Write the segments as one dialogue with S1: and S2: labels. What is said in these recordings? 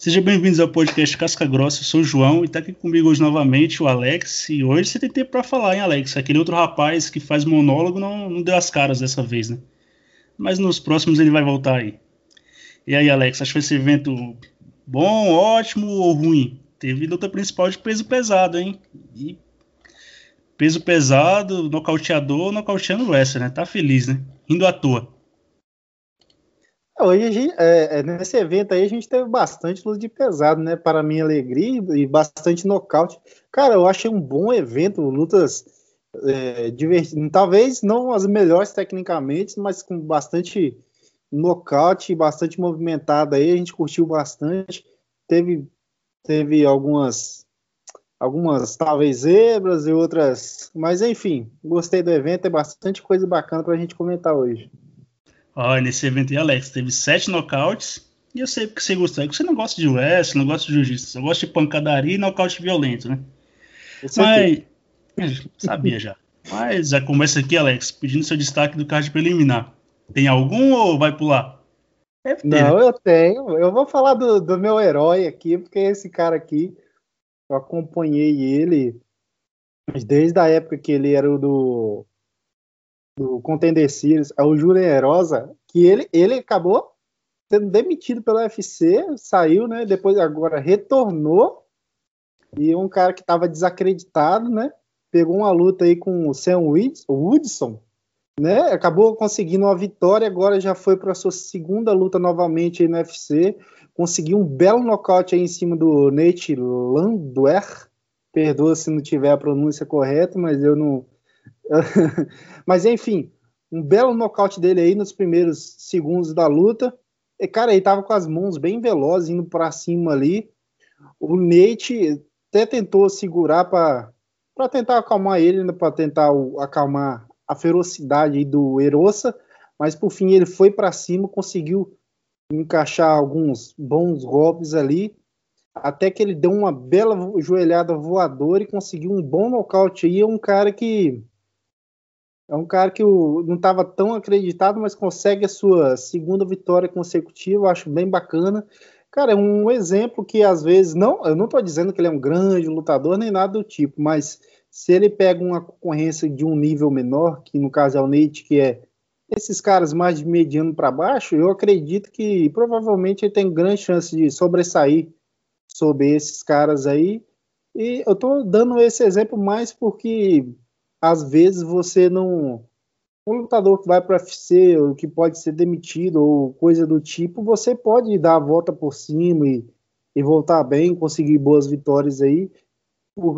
S1: Sejam bem-vindos ao podcast Casca Grossa. Eu sou o João e está aqui comigo hoje novamente o Alex. E hoje você tem tempo para falar, hein, Alex? Aquele outro rapaz que faz monólogo não, não deu as caras dessa vez, né? Mas nos próximos ele vai voltar aí. E aí, Alex, acho que esse evento bom, ótimo ou ruim? Teve luta principal de peso pesado, hein? E peso pesado, nocauteador, nocauteando o wrestler, né? Tá feliz, né? Indo à toa.
S2: Hoje, gente, é, é, nesse evento aí, a gente teve bastante luta de pesado, né? Para minha alegria e bastante nocaute. Cara, eu achei um bom evento, lutas é, divertidas. Talvez não as melhores tecnicamente, mas com bastante nocaute, bastante movimentada aí. A gente curtiu bastante. Teve, teve algumas, algumas talvez zebras e outras. Mas enfim, gostei do evento. É bastante coisa bacana para a gente comentar hoje.
S1: Olha, nesse evento aí, Alex, teve sete nocautes. E eu sei porque você gosta. É que você não gosta de wrestling, não gosta de jiu-jitsu. Você gosta de pancadaria e nocaute violento, né? Mas. Sabia já. Mas já começa aqui, Alex, pedindo seu destaque do card preliminar. Tem algum ou vai pular?
S2: Ter, não, né? eu tenho. Eu vou falar do, do meu herói aqui, porque esse cara aqui, eu acompanhei ele desde a época que ele era o do do Contender Series, é o Julian Rosa, que ele, ele acabou sendo demitido pelo UFC, saiu, né? Depois agora retornou e um cara que estava desacreditado, né? Pegou uma luta aí com o Sam Woodson, né? Acabou conseguindo uma vitória, agora já foi para sua segunda luta novamente aí no UFC, conseguiu um belo nocaute aí em cima do Nate Landwehr. Perdoa se não tiver a pronúncia correta, mas eu não Mas enfim, um belo nocaute dele aí nos primeiros segundos da luta. E, cara, ele tava com as mãos bem velozes, indo para cima ali. O Nate até tentou segurar para tentar acalmar ele, né, para tentar o, acalmar a ferocidade do Erossa, mas por fim ele foi para cima, conseguiu encaixar alguns bons golpes ali, até que ele deu uma bela joelhada voadora e conseguiu um bom nocaute aí. É um cara que é um cara que não estava tão acreditado, mas consegue a sua segunda vitória consecutiva, acho bem bacana. Cara, é um exemplo que às vezes não, eu não estou dizendo que ele é um grande lutador nem nada do tipo, mas se ele pega uma concorrência de um nível menor, que no caso é o Nate, que é esses caras mais de mediano para baixo, eu acredito que provavelmente ele tem grande chance de sobressair sobre esses caras aí. E eu estou dando esse exemplo mais porque às vezes você não. Um lutador que vai para UFC, ou que pode ser demitido, ou coisa do tipo, você pode dar a volta por cima e, e voltar bem, conseguir boas vitórias aí,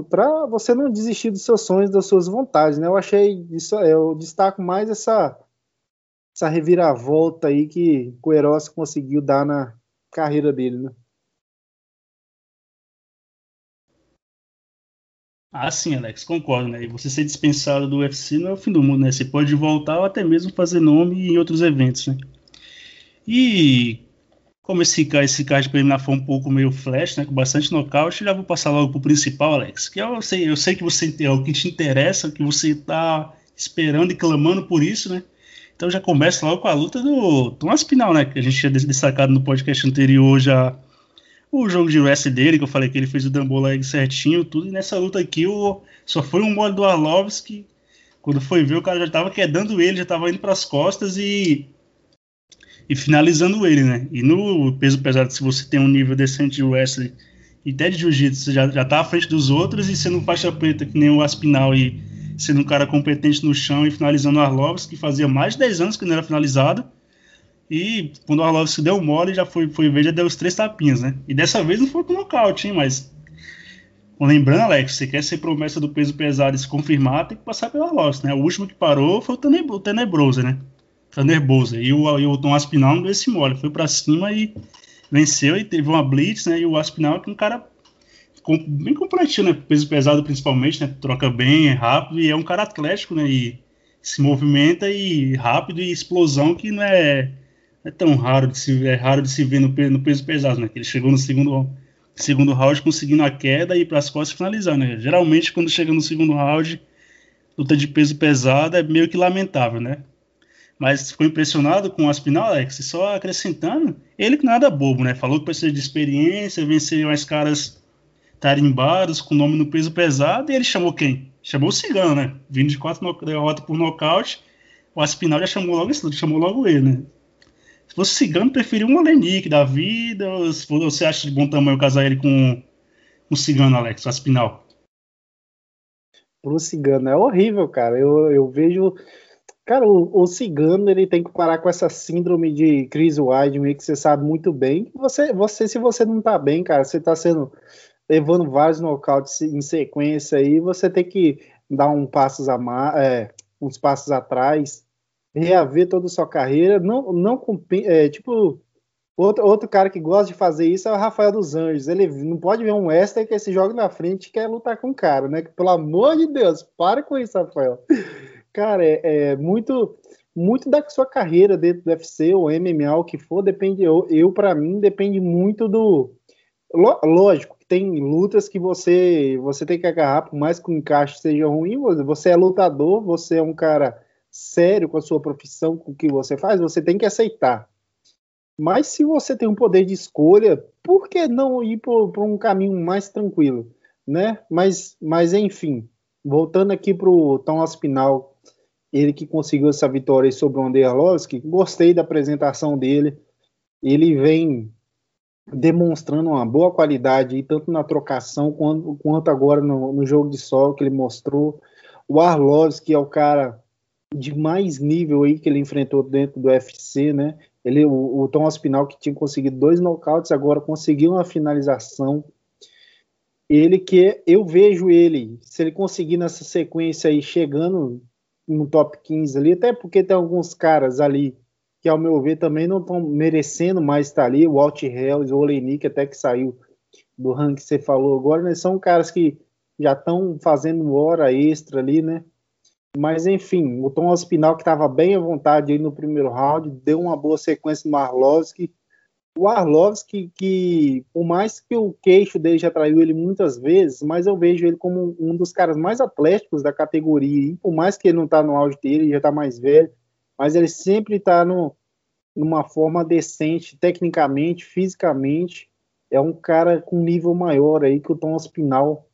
S2: para você não desistir dos seus sonhos, das suas vontades, né? Eu achei isso, eu destaco mais essa essa reviravolta aí que o Eros conseguiu dar na carreira dele, né?
S1: Ah, sim, Alex, concordo, né? E você ser dispensado do UFC não é o fim do mundo, né? Você pode voltar ou até mesmo fazer nome em outros eventos, né? E como esse, esse card preliminar foi um pouco meio flash, né? Com bastante nocaute, já vou passar logo pro principal, Alex. Que eu sei, eu sei que você é o que te interessa, que você tá esperando e clamando por isso, né? Então já começa logo com a luta do Thomas Pinal, né? Que a gente tinha destacado no podcast anterior já o jogo de wrestling dele, que eu falei que ele fez o Dambola certinho, tudo, e nessa luta aqui o, só foi um mole do Arlovski, quando foi ver o cara já tava quedando ele, já tava indo para as costas e e finalizando ele, né? E no peso pesado, se você tem um nível decente de wrestling e até de jiu-jitsu, você já, já tá à frente dos outros e sendo faixa preta que nem o Aspinal e sendo um cara competente no chão e finalizando o Arlovski, que fazia mais de 10 anos que não era finalizado, e quando o Arlovski deu mole, já foi, foi ver, já deu os três tapinhas, né? E dessa vez não foi com nocaute, hein? Mas. Lembrando, Alex, você quer ser promessa do peso pesado e se confirmar, tem que passar pela Arlovski, né? O último que parou foi o Tenebrosa, né? Tenebrosa. E o, e o Tom Aspinal não deu esse mole, foi para cima e venceu e teve uma blitz, né? E o Aspinal que é um cara bem completinho, né? Peso pesado principalmente, né? Troca bem, é rápido e é um cara atlético, né? E se movimenta e rápido e explosão que não é é tão raro de se, é raro de se ver no, no peso pesado, né? Que ele chegou no segundo, segundo round conseguindo a queda e para as costas finalizar, né? Geralmente, quando chega no segundo round, luta de peso pesado é meio que lamentável, né? Mas ficou impressionado com o Aspinal, Alex? E só acrescentando, ele que nada bobo, né? Falou que precisa de experiência, vencer mais caras tarimbados, com nome no peso pesado, e ele chamou quem? Chamou o Cigano, né? Vindo de quatro derrotas por nocaute, o Aspinal já chamou logo chamou logo ele, né? Se fosse Cigano, preferiu um Olenik da vida, ou se você acha de bom tamanho casar ele com um Cigano, Alex, Aspinal?
S2: Pro Cigano é horrível, cara. Eu, eu vejo Cara, o, o, cigano ele tem que parar com essa síndrome de Chris Weidman que você sabe muito bem. Você, você, se você não tá bem, cara, você tá sendo levando vários nocautes em sequência aí, você tem que dar um passos a mais, é, uns passos atrás, reaver toda a sua carreira. Não, não é, tipo outro, outro cara que gosta de fazer isso é o Rafael dos Anjos. Ele não pode ver um Wester que se joga na frente e quer lutar com o cara, né? Pelo amor de Deus, para com isso, Rafael. Cara, é, é, muito muito da sua carreira dentro do UFC ou MMA, o que for, depende. Eu, eu para mim, depende muito do. Lógico tem lutas que você você tem que agarrar, por mais que o encaixe seja ruim. Você é lutador, você é um cara sério com a sua profissão, com o que você faz, você tem que aceitar. Mas se você tem um poder de escolha, por que não ir por um caminho mais tranquilo, né? Mas, mas enfim, voltando aqui para o Tom Aspinal, ele que conseguiu essa vitória sobre o Andrei Arlovski, gostei da apresentação dele. Ele vem demonstrando uma boa qualidade, tanto na trocação quanto, quanto agora no, no, jogo de solo que ele mostrou. O Arlovski é o cara de mais nível aí que ele enfrentou dentro do UFC, né? Ele, o, o Tom Aspinal que tinha conseguido dois nocautes, agora conseguiu uma finalização. Ele que eu vejo ele, se ele conseguir nessa sequência aí chegando no top 15 ali, até porque tem alguns caras ali que, ao meu ver, também não estão merecendo mais estar ali. O Walt Hells, o Olenik, até que saiu do ranking que você falou agora, né? São caras que já estão fazendo hora extra ali, né? Mas enfim, o Tom Aspinal, que estava bem à vontade aí no primeiro round, deu uma boa sequência no Arlovski. O Arlovski, que por mais que o queixo dele já traiu ele muitas vezes, mas eu vejo ele como um dos caras mais atléticos da categoria. E por mais que ele não está no auge dele, já está mais velho, mas ele sempre está numa forma decente, tecnicamente, fisicamente. É um cara com nível maior aí que o Tom Aspinal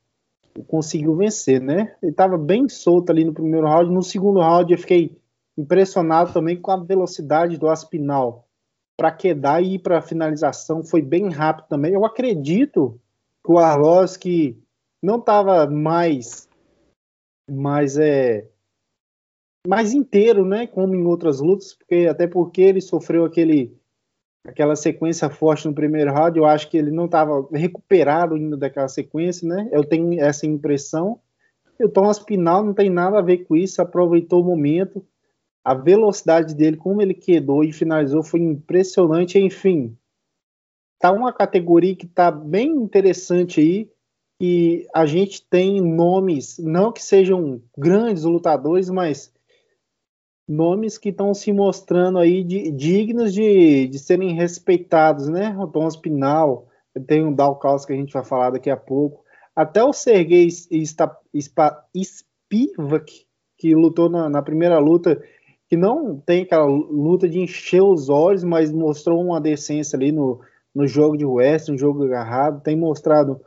S2: conseguiu vencer, né? Ele estava bem solto ali no primeiro round. No segundo round eu fiquei impressionado também com a velocidade do Aspinal para quedar e ir para a finalização foi bem rápido também. Eu acredito que o Arlovski não estava mais, mais é mais inteiro, né, como em outras lutas, porque até porque ele sofreu aquele aquela sequência forte no primeiro round, eu acho que ele não estava recuperado ainda daquela sequência, né? Eu tenho essa impressão. E o Thomas Pinal não tem nada a ver com isso, aproveitou o momento, a velocidade dele, como ele quedou e finalizou, foi impressionante. Enfim, tá uma categoria que tá bem interessante aí. E a gente tem nomes, não que sejam grandes lutadores, mas nomes que estão se mostrando aí de, dignos de, de serem respeitados, né? O Tom Spinal, tem o Dalkaus que a gente vai falar daqui a pouco. Até o Sergei Spivak, que lutou na, na primeira luta, que não tem aquela luta de encher os olhos, mas mostrou uma decência ali no, no jogo de West, um jogo agarrado, tem mostrado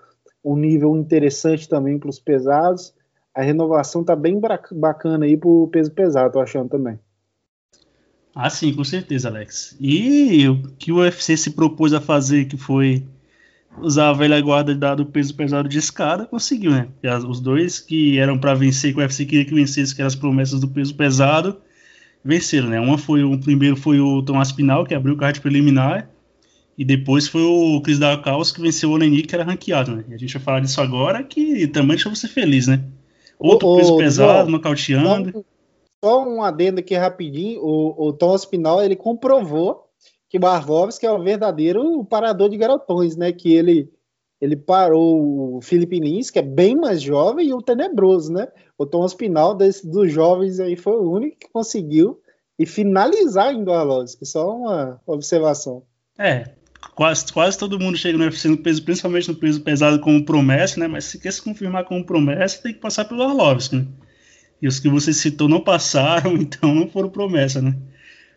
S2: um nível interessante também para os pesados. A renovação tá bem bacana aí para o peso pesado, tô achando também.
S1: Ah, sim, com certeza, Alex. E o que o UFC se propôs a fazer, que foi usar a velha guarda do peso pesado de escada, conseguiu, né? Os dois que eram para vencer, que o UFC queria que vencesse, que eram as promessas do peso pesado, venceram, né? Uma foi o primeiro foi o Tomás Pinal, que abriu o card preliminar, e depois foi o Chris Dakaus que venceu o Olenik, que era ranqueado, né? E a gente vai falar disso agora, que também deixa você feliz, né? Outro o, peso pesado, João, nocauteando.
S2: Só um adendo aqui rapidinho, o, o Tom Spinal, ele comprovou que o Barvovski é o verdadeiro parador de garotões, né? Que ele ele parou o Felipe Lins, que é bem mais jovem, e o Tenebroso, né? O Thomas Pinal, desse, dos jovens aí, foi o único que conseguiu e finalizar ainda o Arlovski. Só uma observação.
S1: É, quase, quase todo mundo chega no UFC no peso, principalmente no peso pesado como promessa, né? Mas se quer se confirmar como promessa, tem que passar pelo Arlovski, né? E os que você citou não passaram, então não foram promessa, né?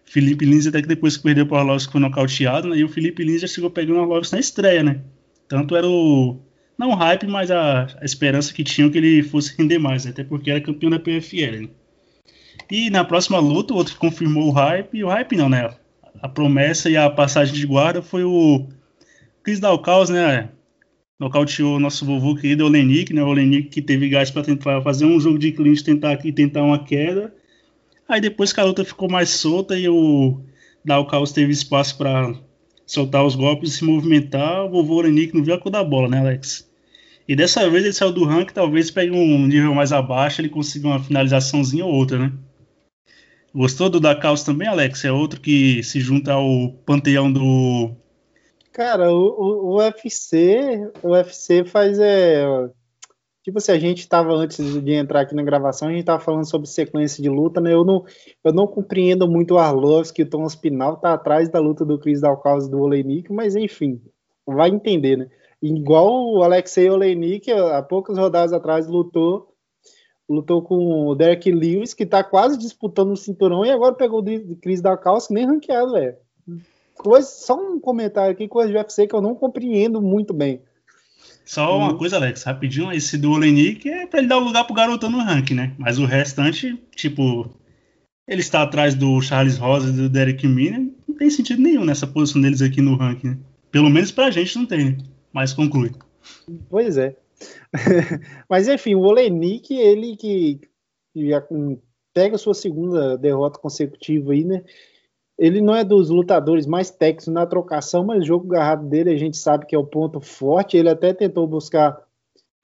S1: Felipe Lins até que depois que perdeu para o Arlovski foi nocauteado, né? E o Felipe Lins já chegou pegando o Arlovski na estreia, né? Tanto era o não o hype, mas a, a, esperança que tinham que ele fosse render mais, até porque era campeão da PFL. Né? E na próxima luta, o outro confirmou o hype, e o hype não, né? A promessa e a passagem de guarda foi o Chris Dalcaus, né? Nocauteou nosso vovô querido Olenik, né? O Olenik que teve gás para tentar fazer um jogo de clinch tentar aqui tentar uma queda. Aí depois que a luta ficou mais solta e o Dalcaus teve espaço para soltar os golpes e se movimentar, o vovô Olenik não viu a cor da bola, né, Alex? E dessa vez ele saiu do rank, talvez pegue um nível mais abaixo, ele consiga uma finalizaçãozinha ou outra, né? Gostou do Dalcaus também, Alex? É outro que se junta ao panteão do.
S2: Cara, o, o, o UFC, o UFC faz é, tipo assim, a gente estava antes de entrar aqui na gravação, a gente estava falando sobre sequência de luta, né? Eu não, eu não compreendo muito o Arlovski, o Thomas Pinal tá atrás da luta do Chris Dalcaus do Olenik, mas enfim, vai entender, né? Igual o Alexei Olenik, há poucas rodadas atrás, lutou lutou com o Derek Lewis, que tá quase disputando o cinturão, e agora pegou o Chris Dalcaus, nem ranqueado, velho. Só um comentário aqui, coisa de UFC que eu não compreendo muito bem.
S1: Só uma uhum. coisa, Alex, rapidinho, esse do Olenik é pra ele dar o um lugar pro garotão no ranking, né? Mas o restante, tipo, ele está atrás do Charles Rosa e do Derek Miner, não tem sentido nenhum nessa posição deles aqui no ranking, né? Pelo menos pra gente não tem, né? Mas conclui.
S2: Pois é. Mas enfim, o Olenik, ele que, já pega sua segunda derrota consecutiva aí, né? Ele não é dos lutadores mais técnicos na trocação, mas o jogo agarrado dele a gente sabe que é o ponto forte. Ele até tentou buscar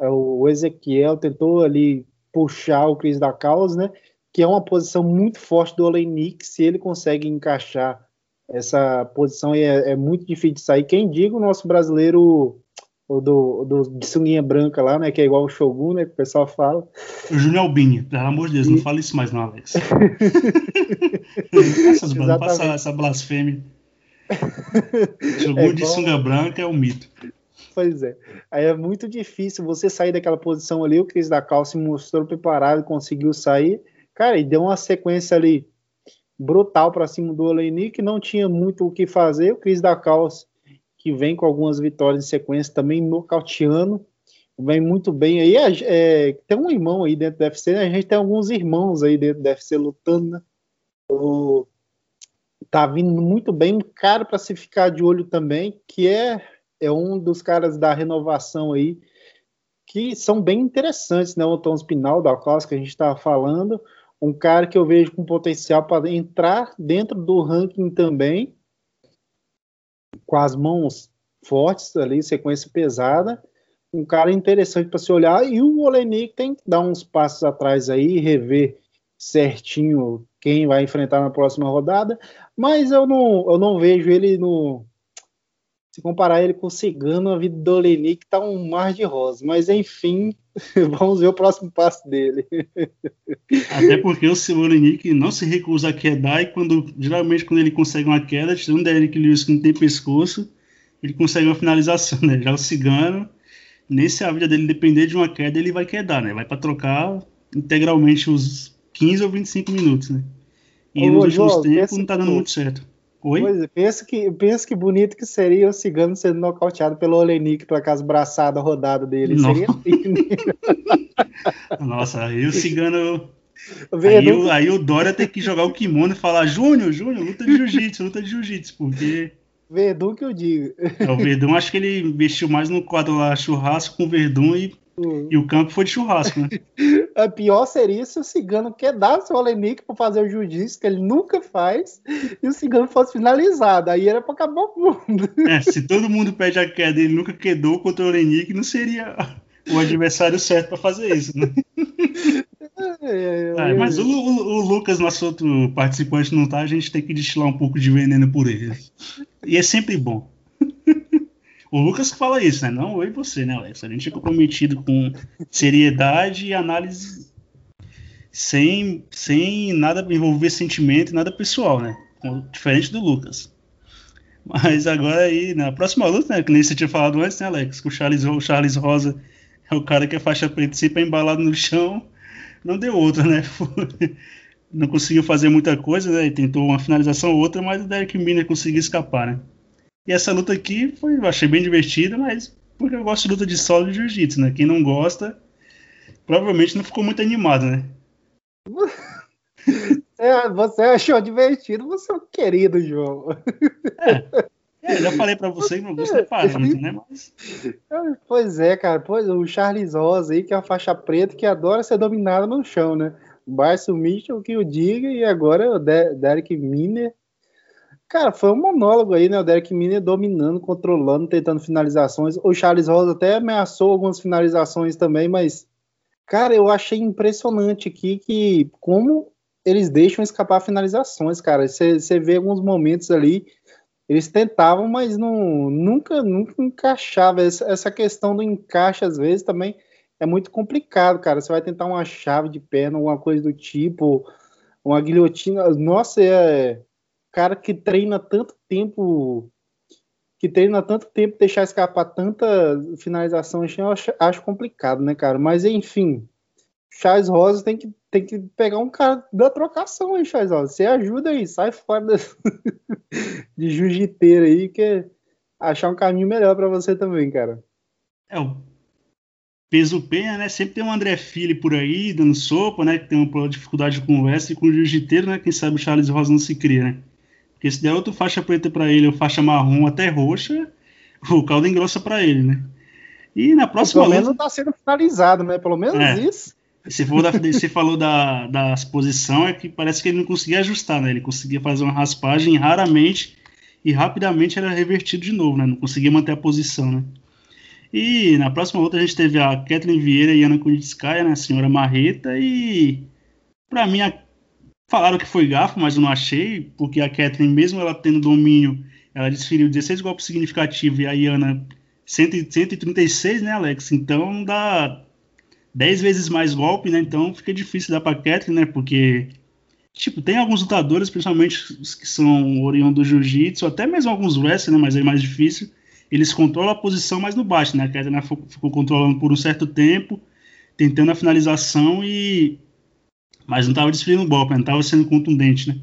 S2: é, o Ezequiel, tentou ali puxar o Cris da Causa, né? Que é uma posição muito forte do Olenik. Se ele consegue encaixar essa posição, é, é muito difícil de sair. Quem diga o nosso brasileiro o do, do de sunguinha branca lá, né? Que é igual o Shogun, né? Que o pessoal fala.
S1: O Júnior Albini, pelo amor de Deus, e... não fale isso mais não, Alex. Essas não passa essa blasfêmia. Shogun é de sunga branca é um mito.
S2: Pois é. Aí é muito difícil você sair daquela posição ali. O Cris da Calça mostrou preparado, conseguiu sair. Cara, e deu uma sequência ali brutal para cima do Olenik, que não tinha muito o que fazer. O Cris da Calça que vem com algumas vitórias em sequência, também nocauteando, vem muito bem aí. É, tem um irmão aí dentro do UFC, né? a gente tem alguns irmãos aí dentro do UFC lutando, né? O, tá vindo muito bem, um cara para se ficar de olho também, que é, é um dos caras da renovação aí, que são bem interessantes, né? O Tom Spinal, da Costa, que a gente estava falando, um cara que eu vejo com potencial para entrar dentro do ranking também, com as mãos fortes ali, sequência pesada, um cara interessante para se olhar, e o Olenik tem que dar uns passos atrás aí, rever certinho quem vai enfrentar na próxima rodada, mas eu não, eu não vejo ele no. Se comparar ele com o Cigano, a vida do Olenik tá um mar de rosa, mas enfim, vamos ver o próximo passo dele.
S1: Até porque o Olenik não se recusa a quedar, e quando geralmente quando ele consegue uma queda, tirando o Derek Lewis que não tem pescoço, ele consegue uma finalização, né? Já o Cigano, nem se a vida dele depender de uma queda, ele vai quedar, né? Vai para trocar integralmente os 15 ou 25 minutos, né? E Ô, nos últimos tempos não tá dando muito certo. Oi? Pois
S2: é, pensa que, pensa que bonito que seria o Cigano sendo nocauteado pelo Olenik para aquelas braçadas rodadas dele. Seria
S1: Nossa, aí o Cigano. Aí, o, aí o Dória tem que jogar o kimono e falar: Júnior, Júnior, luta de jiu-jitsu, luta de jiu-jitsu, porque.
S2: Verdun que eu digo.
S1: É, o Verdun, acho que ele investiu mais no quadro lá churrasco com o Verdun e e o campo foi de churrasco, né?
S2: A pior seria se o cigano quedasse o Olenik para fazer o jiu-jitsu, que ele nunca faz, e o cigano fosse finalizado. Aí era para acabar o mundo.
S1: É, se todo mundo pede a queda e ele nunca quedou contra o Olenik, não seria o adversário certo para fazer isso, né? É, é, mas o, o, o, Lucas, nosso outro participante, não tá, a gente tem que destilar um pouco de veneno por ele. E é sempre bom. O Lucas que fala isso, né? Não eu e você, né, Alex? A gente é comprometido com seriedade e análise sem, sem nada envolver sentimento e nada pessoal, né? Diferente do Lucas. Mas agora aí, na próxima luta, né? Que nem você tinha falado antes, né, Alex? Que o Charles, o Charles Rosa é o cara que é faixa preta sempre embalado no chão. Não deu outra, né? não conseguiu fazer muita coisa, né? tentou uma finalização ou outra, mas o Derek Miller conseguiu escapar, né? E essa luta aqui foi, eu achei bem divertida, mas porque eu gosto de luta de solo e jiu-jitsu, né? Quem não gosta, provavelmente não ficou muito animado, né?
S2: Você achou divertido, você é um querido, João.
S1: É. É, já falei para você que não gosta de parâmetro, né? Mas...
S2: Pois é, cara. Pois, o Charles Rosa aí, que é uma faixa preta que adora ser dominado no chão, né? O Barço Mitchell que o diga, e agora o Derek Miner. Cara, foi um monólogo aí, né? O Derek Miner dominando, controlando, tentando finalizações. O Charles Rosa até ameaçou algumas finalizações também, mas, cara, eu achei impressionante aqui que como eles deixam escapar finalizações, cara. Você vê alguns momentos ali eles tentavam, mas não, nunca, nunca encaixava. Essa, essa, questão do encaixe, às vezes, também é muito complicado, cara. Você vai tentar uma chave de perna, alguma coisa do tipo, uma guilhotina. Nossa, é cara que treina tanto tempo, que treina tanto tempo, deixar escapar tanta finalização, eu acho, acho complicado, né, cara? Mas enfim, Charles Rosa tem que, tem que pegar um cara da trocação aí, Charles Rosa. Você ajuda aí, sai fora de jiu-jiteiro aí, que é achar um caminho melhor para você também, cara.
S1: É, o peso penha, né? Sempre tem um André Fili por aí, dando sopa, né? Que tem uma dificuldade o West e com o jiu-jiteiro, né? Quem sabe o Charles Rosa não se cria, né? Porque se der outra faixa preta para ele, ou faixa marrom até roxa, o caldo engrossa para ele, né? E na próxima.
S2: Pelo menos luta... tá sendo finalizado, né? Pelo menos é. isso.
S1: Se for da, você falou da, da exposição, é que parece que ele não conseguia ajustar, né? Ele conseguia fazer uma raspagem raramente e rapidamente era revertido de novo, né? Não conseguia manter a posição, né? E na próxima luta a gente teve a Kathleen Vieira e Ana Kunitskaya, né? A senhora Marreta, e para mim a... falaram que foi gafo, mas eu não achei, porque a Kathleen, mesmo ela tendo domínio, ela desferiu 16 golpes significativos e a Iana 136, né, Alex? Então dá 10 vezes mais golpe, né? Então fica difícil dar pra Kathleen, né? Porque, tipo, tem alguns lutadores, principalmente os que são oriundos do jiu-jitsu, até mesmo alguns wrestlers, né? Mas é mais difícil. Eles controlam a posição mais no baixo, né? A Kathleen né, ficou controlando por um certo tempo, tentando a finalização e. Mas não estava desferindo golpe, né? não estava sendo contundente, né?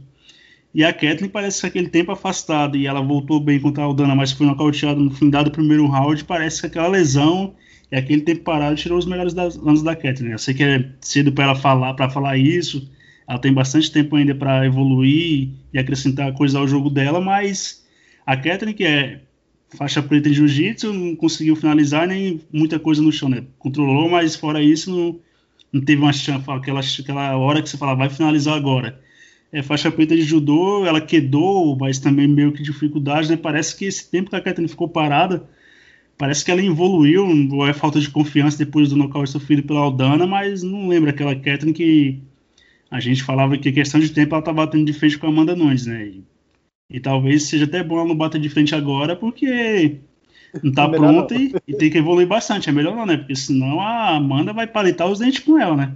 S1: E a Kathleen parece que aquele tempo afastado e ela voltou bem contra a Aldana, mas foi nocauteada no fim do primeiro round. Parece que aquela lesão e aquele tempo parado tirou os melhores das, anos da Kathleen. Eu sei que é cedo para ela falar, para falar isso. Ela tem bastante tempo ainda para evoluir e acrescentar coisas ao jogo dela, mas a Kathleen, que é faixa preta em jiu-jitsu, não conseguiu finalizar nem muita coisa no chão, né? Controlou, mas fora isso não, não teve uma chance, aquela, aquela hora que você fala, vai finalizar agora. É, faixa preta de judô, ela quedou, mas também meio que dificuldade, né? Parece que esse tempo que a Kathleen ficou parada, Parece que ela evoluiu, ou é falta de confiança depois do nocaute sofrido pela Aldana, mas não lembra aquela Catherine que a gente falava que questão de tempo ela tá batendo de frente com a Amanda Nunes, né? E, e talvez seja até bom ela não bater de frente agora, porque não tá é pronta e, e, tem que evoluir bastante. É melhor não, né? Porque senão a Amanda vai palitar os dentes com ela, né?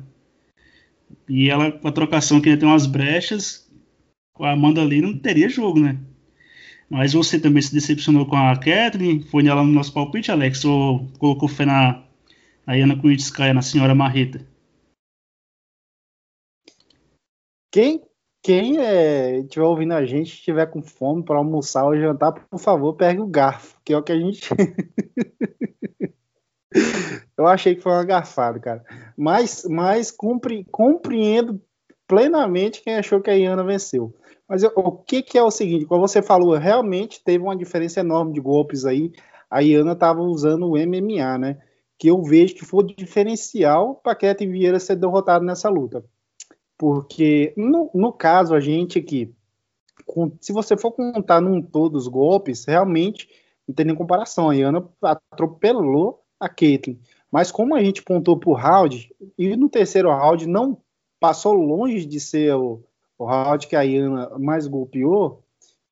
S1: E ela, com a trocação que ainda tem umas brechas, com a Amanda ali não teria jogo, né? Mas você também se decepcionou com a Kathleen? Foi nela no nosso palpite, Alex? Ou colocou fé na, na Ana Kunitskaya, na senhora Marreta?
S2: Quem, quem é, estiver ouvindo a gente, estiver com fome para almoçar ou jantar, por favor, pegue o garfo, que é o que a gente. Eu achei que foi uma garfada, cara. Mas, mas compre, compreendo plenamente quem achou que a Iana venceu. Mas o que, que é o seguinte, como você falou, realmente teve uma diferença enorme de golpes aí. A Iana estava usando o MMA, né? Que eu vejo que foi o diferencial para Kete Vieira ser derrotado nessa luta. Porque, no, no caso, a gente aqui, com, se você for contar num todo os golpes, realmente não tem nem comparação. A Iana atropelou a Caitlyn. Mas como a gente pontou por round, e no terceiro round não passou longe de ser o, o round que a Iana mais golpeou,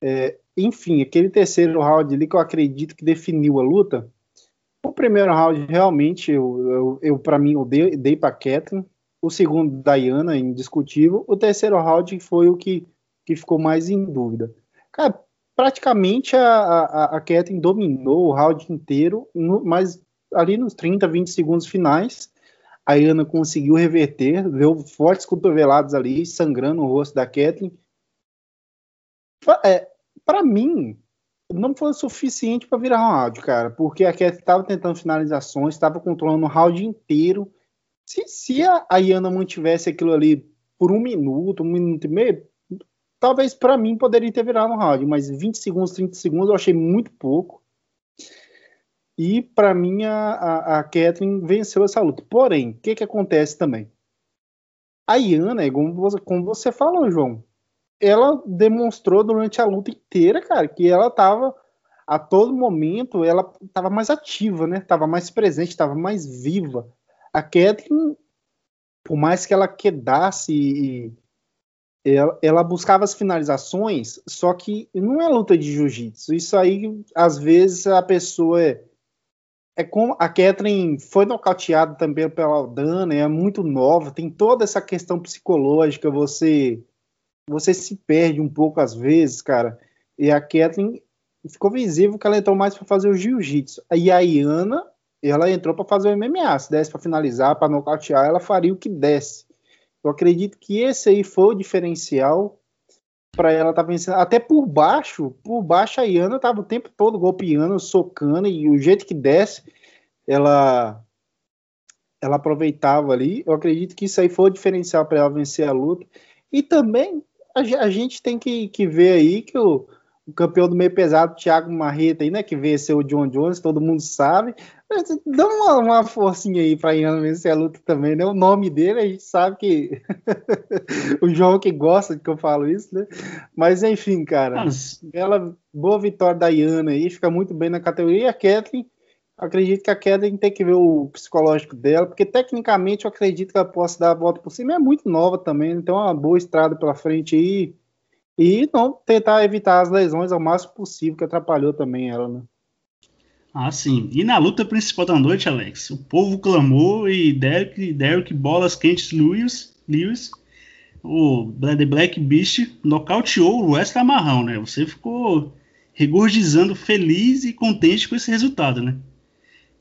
S2: é, enfim, aquele terceiro round ali que eu acredito que definiu a luta, o primeiro round realmente, eu, eu, eu para mim, eu dei, dei para Kathleen, o segundo da Iana, indiscutível, o terceiro round foi o que, que ficou mais em dúvida. Cara, praticamente a, a, a dominou o round inteiro, no, mas ali nos 30, 20 segundos finais, A Iana conseguiu reverter, deu fortes cotoveladas ali, sangrando o rosto da Kathleen. É, para mim, não foi suficiente para virar um round, cara, porque a Kathleen estava tentando finalizações, estava controlando o round inteiro. Se, se a, a Iana mantivesse aquilo ali por um minuto, um minuto e meio, talvez para mim poderia ter virado um round, mas 20 segundos, 30 segundos eu achei muito pouco. E para mim a, a, a venceu essa luta. Porém, o que, que acontece também? A Iana, como você, como você falou, João, ela demonstrou durante a luta inteira, cara, que ela tava a todo momento, ela tava mais ativa, né? Tava mais presente, tava mais viva. A Kathleen, por mais que ela quedasse ela, ela, buscava as finalizações, só que não é luta de jiu-jitsu. Isso aí, às vezes, a pessoa é, é como a Catherine foi nocauteada também pela Aldana, é muito nova, tem toda essa questão psicológica, você você se perde um pouco às vezes, cara. E a Catherine ficou visível que ela entrou mais para fazer o jiu-jitsu. E a Iana, ela entrou para fazer o MMA, se desse para finalizar, para nocautear, ela faria o que desse. Eu acredito que esse aí foi o diferencial para ela estar tá vencendo. Até por baixo, por baixo a Iana estava o tempo todo golpeando, socando, e o jeito que desce, ela ela aproveitava ali. Eu acredito que isso aí foi o diferencial para ela vencer a luta. E também a, a gente tem que, que ver aí que o, o campeão do meio pesado, Thiago Marreta, aí, né, que venceu o John Jones, todo mundo sabe. Dá uma, uma forcinha aí para Ian vencer a luta também, né? O nome dele, a gente sabe que o João que gosta de que eu falo isso, né? Mas enfim, cara, ela boa vitória da Iana aí, fica muito bem na categoria. E a Kathleen, acredito que a Kathleen tem que ver o psicológico dela, porque tecnicamente eu acredito que ela possa dar a volta por cima. É muito nova também, então é uma boa estrada pela frente aí e não tentar evitar as lesões ao máximo possível, que atrapalhou também ela, né?
S1: Ah, sim. E na luta principal da noite, Alex, o povo clamou e Derek, Derek bolas quentes Lewis, Lewis o The Black Beast nocauteou o Wesley Amarrão, né? Você ficou regurgizando feliz e contente com esse resultado, né?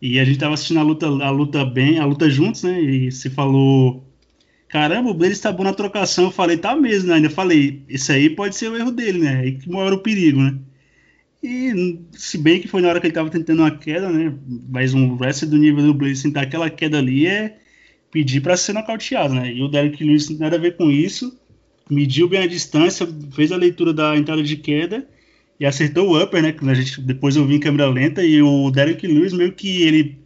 S1: E a gente tava assistindo a luta, a luta bem, a luta juntos, né? E você falou caramba, o Blaze está bom na trocação. Eu falei, tá mesmo, né? Ainda falei, isso aí pode ser o erro dele, né? Aí que mora o perigo, né? E se bem que foi na hora que ele estava tentando uma queda, né? Mas um wrestler do nível do Blaze sentar aquela queda ali é pedir para ser nocauteado, né? E o Derek Lewis nada a ver com isso. Mediu bem a distância, fez a leitura da entrada de queda e acertou o upper, né? A gente, depois eu vi em câmera lenta e o Derek Lewis meio que ele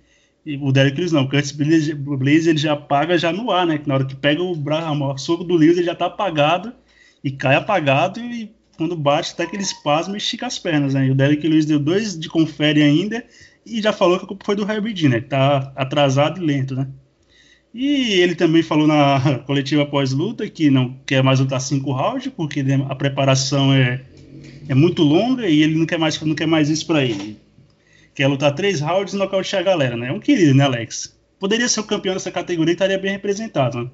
S1: o Derek Lewis não, o Curtis Blaze ele já paga já no ar, né? Na hora que pega o, o soco do Lewis ele já tá apagado e cai apagado e quando bate até aquele espasmo e estica as pernas, né? E o Derek Lewis deu dois de confere ainda e já falou que a culpa foi do Herbie Dean, né? Que tá atrasado e lento, né? E ele também falou na coletiva pós-luta que não quer mais lutar cinco rounds porque a preparação é, é muito longa e ele não quer mais, não quer mais isso para ele quer lutar três rounds e nocautear a galera, né? É um querido, né, Alex? Poderia ser o campeão dessa categoria e estaria bem representado, né?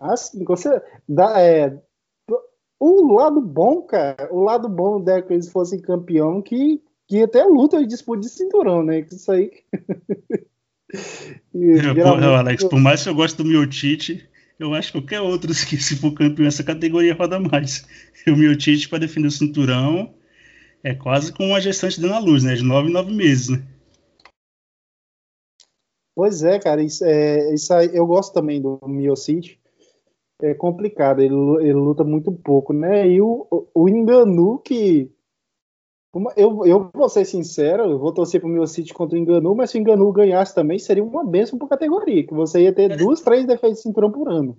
S2: Assim, você dá, é, o lado bom, cara, o lado bom é que eles fossem campeão, que, que até luta e disputa de cinturão, né? Isso aí.
S1: e, é, geralmente... Alex, por mais que eu goste do Miotite, eu acho que qualquer outro que se for campeão nessa categoria roda mais. O Miotite para defender o cinturão é quase como uma gestante dando a luz, né? De nove em nove meses, né?
S2: Pois é, cara, isso, é, isso aí, eu gosto também do Miocic. É complicado, ele, ele luta muito pouco, né? E o, o Enganu, que eu, eu vou ser sincero, eu vou torcer pro meu City contra o Enganu, mas se o Enganu ganhasse também, seria uma bênção por categoria, que você ia ter é. duas, três defesas de cinturão por ano.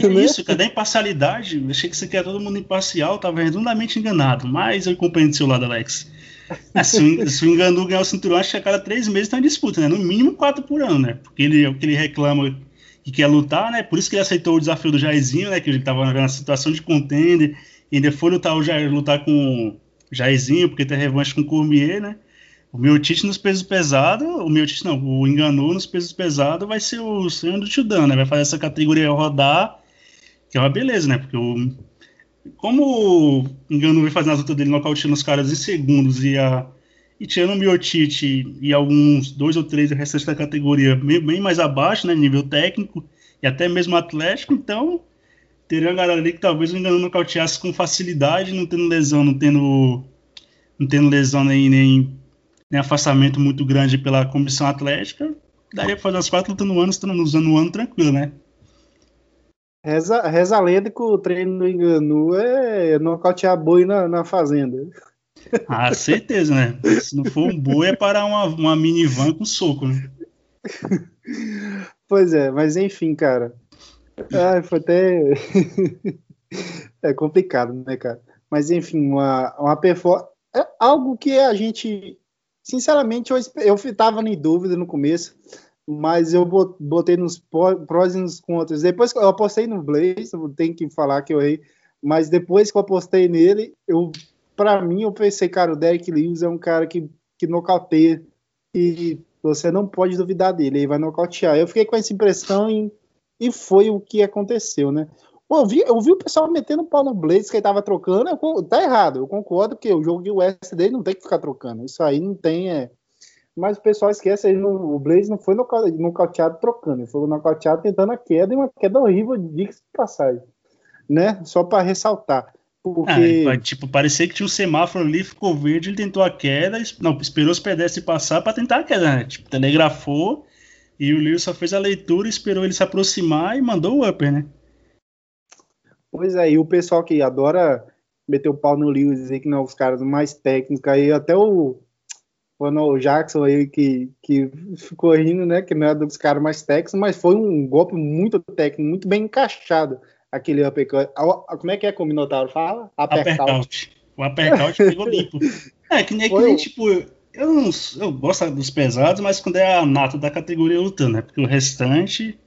S1: É né? isso, cadê a imparcialidade? Eu achei que você quer todo mundo imparcial, tava redondamente enganado, mas eu compreendo seu lado, Alex. Se, o, se o Enganu ganhar o cinturão, acho que a cada três meses tá em disputa, né? No mínimo quatro por ano, né? Porque ele, é o que ele reclama que quer lutar, né? Por isso que ele aceitou o desafio do Jairzinho, né? Que ele tava na situação de contender, e ainda foi lutar, o Jair, lutar com Jairzinho, porque tem revanche com o Cormier, né? O Miotite nos pesos pesados, o Miotite não, o Enganou nos pesos pesados vai ser o sonho do Tudan, né? Vai fazer essa categoria rodar, que é uma beleza, né? Porque o, como o Enganou vai fazer na luta dele nocauteando os caras em segundos e a, E tirando o Miotite e alguns dois ou três restantes da categoria bem, bem mais abaixo, né, nível técnico e até mesmo atlético, então teria uma galera ali que talvez o Enganu nocauteasse com facilidade, não tendo lesão, não tendo, não tendo lesão nem, nem, nem afastamento muito grande pela comissão atlética, daria para fazer as quatro lutando no ano, usando o ano tranquilo, né?
S2: Reza, reza a lenda que o treino do Enganu é nocautear boi na, na fazenda.
S1: Ah, certeza, né? Se não for um boi, é para uma, uma minivan com soco, né?
S2: Pois é, mas enfim, cara. Ah, foi até. é complicado, né, cara? Mas enfim, uma, uma performance. É algo que a gente. Sinceramente, eu, eu tava em dúvida no começo, mas eu botei nos prós e nos contras. Depois que eu apostei no Blaze, tenho que falar que eu errei, mas depois que eu apostei nele, eu, para mim, eu pensei, cara, o Derek Lewis é um cara que, que nocauteia e você não pode duvidar dele, ele vai nocautear. Eu fiquei com essa impressão em e foi o que aconteceu, né? Eu, vi, eu vi o pessoal metendo pau no Blaze que ele tava trocando. Eu, tá errado, eu concordo que o jogo de West dele não tem que ficar trocando. Isso aí não tem. É... Mas o pessoal esquece, aí, o Blaze não foi nocauteado trocando, ele foi nocauteado tentando a queda e uma queda horrível de passagem. Né? Só para ressaltar. Porque...
S1: Ah, tipo, parecia que tinha um semáforo ali, ficou verde, ele tentou a queda, não, esperou os pedestres passar para tentar a queda, né? Tipo, telegrafou e o Lewis só fez a leitura, esperou ele se aproximar e mandou o upper, né?
S2: Pois é, e o pessoal que adora meter o pau no Lewis, dizer que não é os caras mais técnicos, aí até o, o Jackson aí que, que ficou rindo, né, que não é dos caras mais técnicos, mas foi um golpe muito técnico, muito bem encaixado, aquele uppercut. Como é que é que o Minotauro fala?
S1: Uppercut. O uppercut pegou limpo. É, que nem, que nem tipo, eu, não, eu gosto dos pesados, mas quando é a nata da categoria lutando, né? Porque o restante.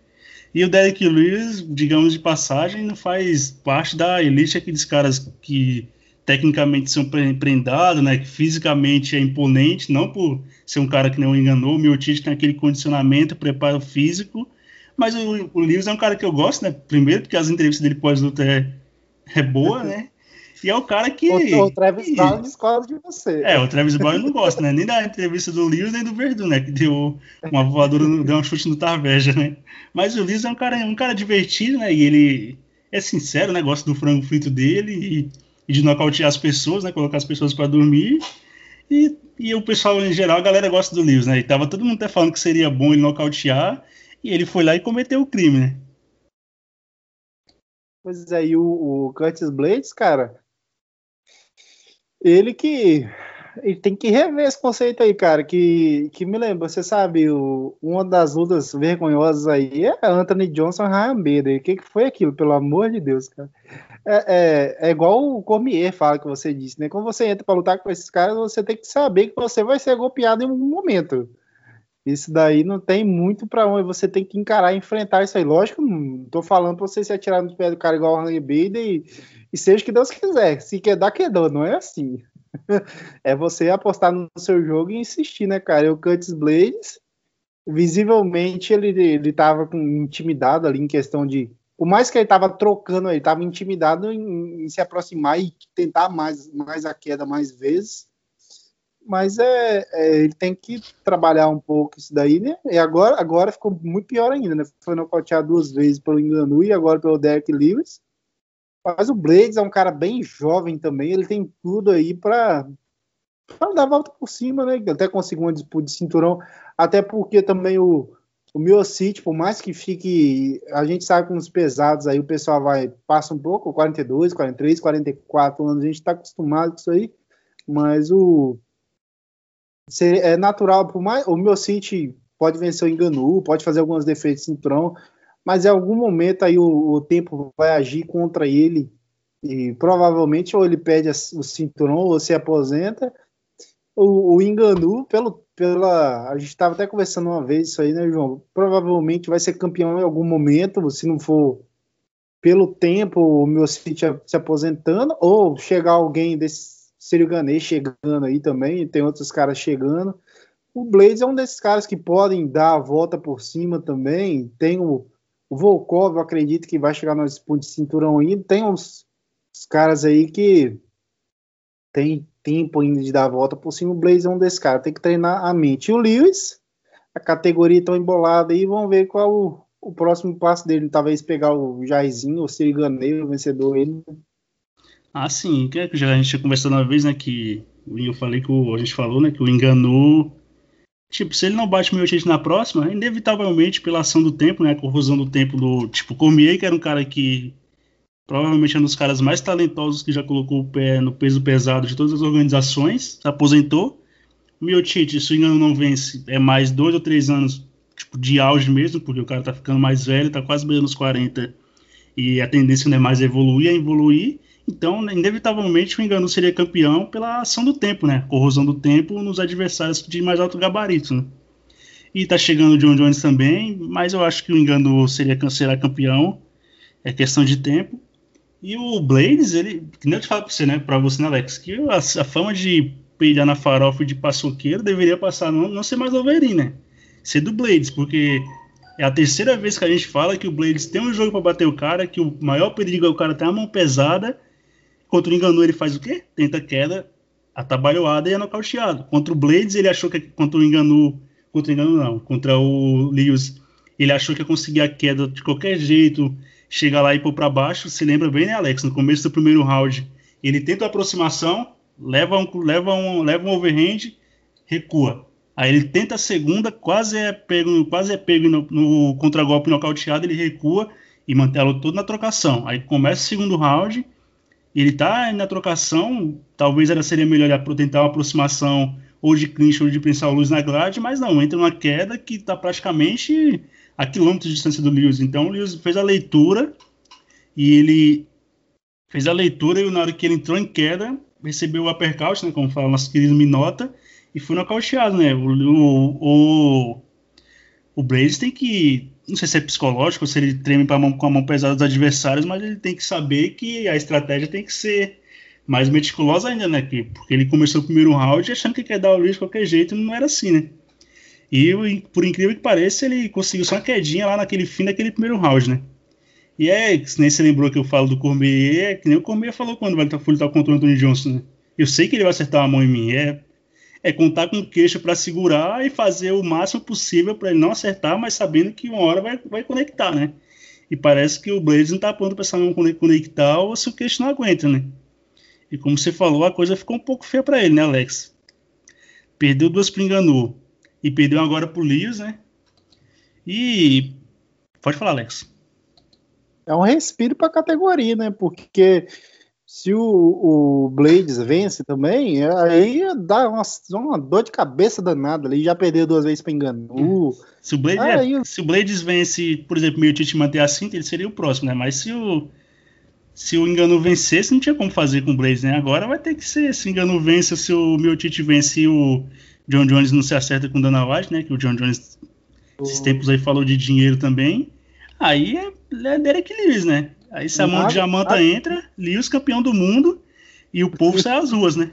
S1: E o Derek Lewis, digamos de passagem, não faz parte da elite aqueles caras que tecnicamente são prendados, né? Que fisicamente é imponente, não por ser um cara que não enganou. O Miotite tem aquele condicionamento, preparo físico. Mas o, o Lewis é um cara que eu gosto, né? Primeiro, porque as entrevistas dele pós-luta é, é boa, né? E é o cara que.
S2: O, o Travis Brown discorda de você.
S1: É, o Travis Brown não gosta, né? Nem da entrevista do Lewis, nem do Verdun, né? Que deu uma voadora, deu um chute no Tarveja, né? Mas o Lewis é um cara, um cara divertido, né? E ele é sincero, né? Gosta do frango frito dele e, e de nocautear as pessoas, né? Colocar as pessoas para dormir. E, e o pessoal, em geral, a galera gosta do Lewis, né? E tava todo mundo até falando que seria bom ele nocautear. E ele foi lá e cometeu o crime, né?
S2: Pois é, e o, o Curtis Blades, cara, ele que ele tem que rever esse conceito aí, cara, que, que me lembra, você sabe, o, uma das lutas vergonhosas aí é Anthony Johnson e Ryan Bader. O que, que foi aquilo, pelo amor de Deus, cara? É, é, é, igual o Cormier fala que você disse, né? Quando você entra para lutar com esses caras, você tem que saber que você vai ser golpeado em algum momento. Isso daí não tem muito para onde você tem que encarar e enfrentar isso aí. Lógico, não tô falando para você se atirar no pé do cara igual o Bader e e seja o que Deus quiser. Se quer dar, quedou, não é assim. é você apostar no seu jogo e insistir, né, cara? E o Curtis Blades, visivelmente, ele, ele tava com, intimidado ali em questão de. Por mais que ele tava trocando, ele tava intimidado em, em, se aproximar e tentar mais, mais a queda mais vezes. Mas é, é, ele tem que trabalhar um pouco isso daí, né? E agora, agora ficou muito pior ainda, né? Foi nocauteado duas vezes pelo Enganu e agora pelo Derek Lewis. Mas o Blades é um cara bem jovem também, ele tem tudo aí para dar a volta por cima, né? Até conseguir uma disputa de cinturão, até porque também o, o Miocic, por mais que fique, a gente sabe com os pesados aí, o pessoal vai, passa um pouco, 42, 43, 44 anos, a gente está acostumado com isso aí, mas o é natural, por mais, o Miocic pode vencer o Enganu, pode fazer algumas defesas de cinturão, mas em algum momento aí o, o tempo vai agir contra ele e provavelmente ou ele perde o cinturão ou se aposenta. O, o Enganu, pelo, pela. A gente estava até conversando uma vez isso aí, né, João? Provavelmente vai ser campeão em algum momento, se não for pelo tempo, o meu City se aposentando, ou chegar alguém desse Siriganês chegando aí também, tem outros caras chegando. O Blades é um desses caras que podem dar a volta por cima também. Tem o, o Volkov, eu acredito que vai chegar no disputa de cinturão ainda. Tem uns, uns, caras aí que tem tempo ainda de dar a volta por cima. O Blaze é um desses caras, tem que treinar a mente. E o Lewis, a categoria tão embolada aí, vamos ver qual o, o próximo passo dele. Talvez pegar o Jairzinho ou se o vencedor ele.
S1: Ah, sim, que é já a gente tinha conversado uma vez, né, que eu falei que o, a gente falou, né, que o enganou Tipo, se ele não bate 1080 na próxima, inevitavelmente, pela ação do tempo, né? A corrosão do tempo do. Tipo, Cormier, que era um cara que provavelmente é um dos caras mais talentosos que já colocou o pé no peso pesado de todas as organizações, se aposentou. O Miotite, se o engano não vence, é mais dois ou três anos tipo, de auge mesmo, porque o cara tá ficando mais velho, tá quase beirando os 40, e a tendência não é mais evoluir, é evoluir. Então, inevitavelmente, o Engano seria campeão pela ação do tempo, né? Corrosão do tempo nos adversários de mais alto gabarito, né? E tá chegando o John Jones também, mas eu acho que o Engano seria será campeão. É questão de tempo. E o Blades, ele, que nem eu te falo pra você, né? Pra você, né, Alex? Que a, a fama de peidar na farofa de paçoqueiro deveria passar, não, não ser mais Wolverine, né? Ser do Blades, porque é a terceira vez que a gente fala que o Blades tem um jogo para bater o cara, que o maior perigo é o cara ter uma mão pesada Contra o Enganu ele faz o quê? Tenta queda atabalhoada e é nocauteado. Contra o Blades ele achou que contra o Enganu, contra o Enganu não, contra o Lewis, ele achou que ia conseguir a queda de qualquer jeito, chegar lá e pôr para baixo. Se lembra bem, né, Alex? No começo do primeiro round, ele tenta a aproximação, leva um, leva um, leva um overhand, recua. Aí ele tenta a segunda, quase é pego, quase é pego no, no contragolpe nocauteado, ele recua e mantém ela toda na trocação. Aí começa o segundo round, ele tá na trocação, talvez era seria melhor tentar uma aproximação ou de clinch ou de pensar luz na grade, mas não, entra uma queda que está praticamente a quilômetros de distância do Lewis. Então o Lewis fez a leitura e ele fez a leitura e na hora que ele entrou em queda, recebeu o uppercut, né, como fala nosso querido Minota, e foi nocauteado, né? O, o, o, o Blaze tem que não sei se é psicológico, se ele treme mão, com a mão pesada dos adversários, mas ele tem que saber que a estratégia tem que ser mais meticulosa ainda, né? Porque ele começou o primeiro round achando que quer dar o livro de qualquer jeito, não era assim, né? E por incrível que pareça, ele conseguiu só uma quedinha lá naquele fim daquele primeiro round, né? E é, nem você lembrou que eu falo do Cormier, é que nem o Cormier falou quando vai lutar contra o Anthony Johnson, né? Eu sei que ele vai acertar a mão em mim, é é contar com o queixo para segurar e fazer o máximo possível para ele não acertar, mas sabendo que uma hora vai, vai conectar, né? E parece que o Blaze não está pronto para essa mão conectar ou se o queixo não aguenta, né? E como você falou, a coisa ficou um pouco feia para ele, né, Alex? Perdeu duas para Enganu e perdeu agora pro Lios, né? E pode falar, Alex.
S2: É um respiro para a categoria, né? Porque se o, o Blades vence também, aí dá uma, uma dor de cabeça danada. Ele já perdeu duas vezes para Enganu.
S1: Se o, Blades, é, se o Blades vence, por exemplo, meio Tite manter a cinta, ele seria o próximo, né? Mas se o, se o Engano vencesse, não tinha como fazer com o Blades, né? Agora vai ter que ser. Se o Engano vence, se o meu Tite vence e o John Jones não se acerta com o Dana White, né? Que o John Jones, esses tempos aí, falou de dinheiro também. Aí é, é Derek Lewis, né? Aí se a mão de Jamanta nada. entra, Lewis campeão do mundo e o povo sai às ruas, né?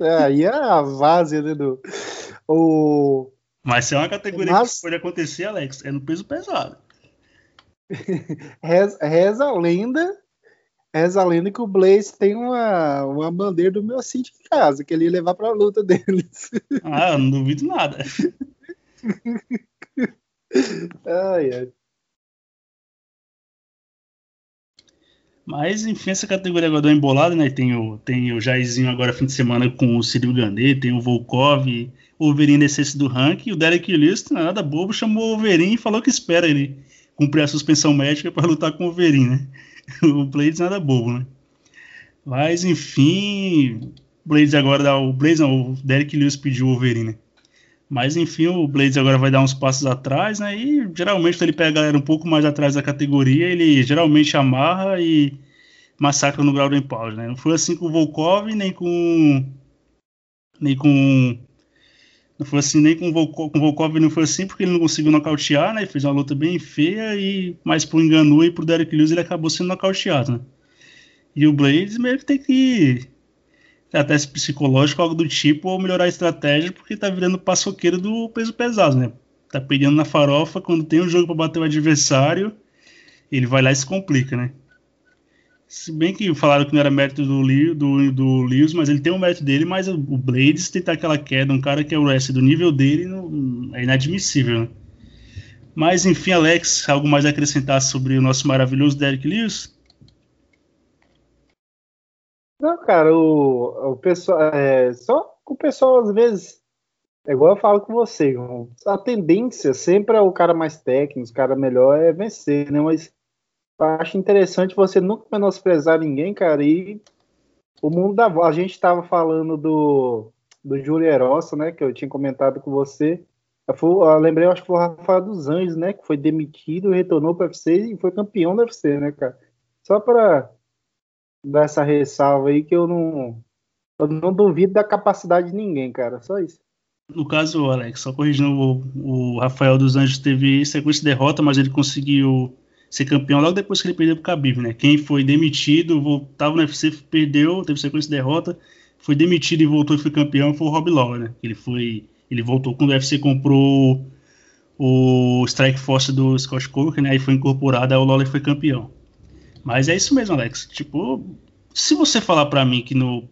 S2: aí é a várzea, né, do... O...
S1: Mas se é uma categoria Mas... que pode acontecer, Alex, é no peso pesado.
S2: reza, reza a lenda Reza a lenda que o Blaze tem uma, uma bandeira do meu sítio em casa, que ele ia levar pra luta deles.
S1: Ah, não duvido nada.
S2: ai, ai.
S1: Mas, enfim, essa categoria agora deu embolada, né? Tem o, tem o Jairzinho agora fim de semana com o Cyril Gandê, tem o Volkov, o Wolverine descesse do ranking, o Derek Lewis, não é nada bobo, chamou o Wolverine e falou que espera ele cumprir a suspensão médica para lutar com o Wolverine, né? O Blades nada bobo, né? Mas, enfim, Blades agora dá o Blades, não, o Derek Lewis pediu o Wolverine, né? Mas enfim, o Blades agora vai dar uns passos atrás, né? E geralmente ele pega a galera um pouco mais atrás da categoria, ele geralmente amarra e massacra no ground and pound, né? Não foi assim com o Volkov, nem com nem com não foi assim nem com o Volkov, com o Volkov não foi assim porque ele não conseguiu nocautear, né? Fez uma luta bem feia e mais pro Enganu e pro Derek Lewis ele acabou sendo nocauteado, né? E o Blades meio que tem que até psicológico, algo do tipo, ou melhorar a estratégia, porque tá virando paçoqueiro do peso pesado, né? Tá pegando na farofa, quando tem um jogo para bater o adversário, ele vai lá e se complica, né? Se bem que falaram que não era mérito do, do, do Lewis, mas ele tem o mérito dele, mas o Blades tentar aquela queda, um cara que é o wrestler do nível dele, não, é inadmissível. Né? Mas enfim, Alex, algo mais a acrescentar sobre o nosso maravilhoso Derek Lewis?
S2: Não, cara, o, o pessoal. É, só o pessoal às vezes. É igual eu falo com você, a tendência sempre é o cara mais técnico, o cara melhor é vencer, né? Mas acho interessante você nunca menosprezar ninguém, cara. E o mundo da A gente estava falando do, do Júlio Erossa, né? Que eu tinha comentado com você. Eu, fui, eu lembrei, acho que foi o Rafael dos Anjos, né? Que foi demitido, retornou para o UFC e foi campeão do UFC, né, cara? Só para dar essa ressalva aí que eu não, eu não duvido da capacidade de ninguém, cara. Só isso.
S1: No caso, Alex, só corrigindo, o, o Rafael dos Anjos teve sequência de derrota, mas ele conseguiu ser campeão logo depois que ele perdeu pro Khabib, né? Quem foi demitido, voltava no UFC, perdeu, teve sequência de derrota, foi demitido e voltou e foi campeão, foi o Rob Lawler, né? Ele foi, ele voltou quando o UFC comprou o Strike Force do Scott Coker, né? Aí foi incorporado, aí o Lawler foi campeão. Mas é isso mesmo, Alex. Tipo, se você falar para mim que no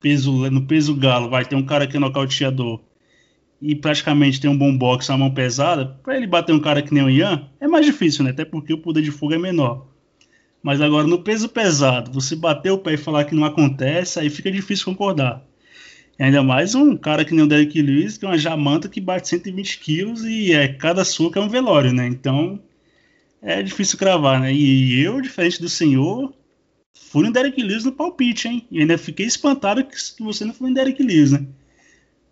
S1: peso, no peso galo vai ter um cara que é nocauteador e praticamente tem um bom boxe, uma mão pesada, para ele bater um cara que nem o Ian, é mais difícil, né? Até porque o poder de fogo é menor. Mas agora, no peso pesado, você bater o pé e falar que não acontece, aí fica difícil concordar. E ainda mais um cara que nem o Derek Lewis, que é uma jamanta que bate 120 quilos e é, cada soco é um velório, né? Então, é difícil cravar, né? E eu, diferente do senhor, fui no Derek Lewis no palpite, hein? E ainda fiquei espantado que você não foi no Derek Lewis, né?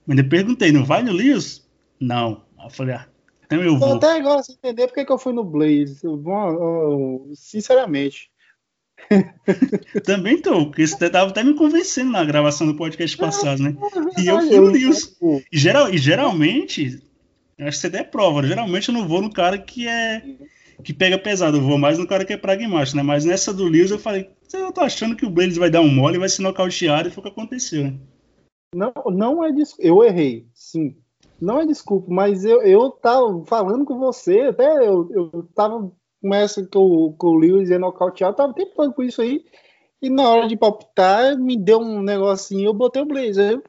S1: Ainda perguntei, não vai no Lewis? Não. eu falei, ah, então eu vou.
S2: Até agora sem entender porque que eu fui no Blaze. sinceramente.
S1: Também tô, porque você tava até me convencendo na gravação do podcast passado, né? É e eu fui no Lewis. E, geral, e geralmente, acho que você der prova, geralmente eu não vou no cara que é que pega pesado, eu vou mais no cara que é pragmático, né? Mas nessa do Lewis eu falei, eu tô achando que o Blaze vai dar um mole vai ser nocauteado e foi o que aconteceu, né?
S2: Não, não é desculpa. Eu errei, sim. Não é desculpa, mas eu, eu tava falando com você, até eu, eu tava com essa que o, o Lewis ia nocautear, eu tava tentando com isso aí. E na hora de palpitar, me deu um negocinho, eu botei o Blazer. Eu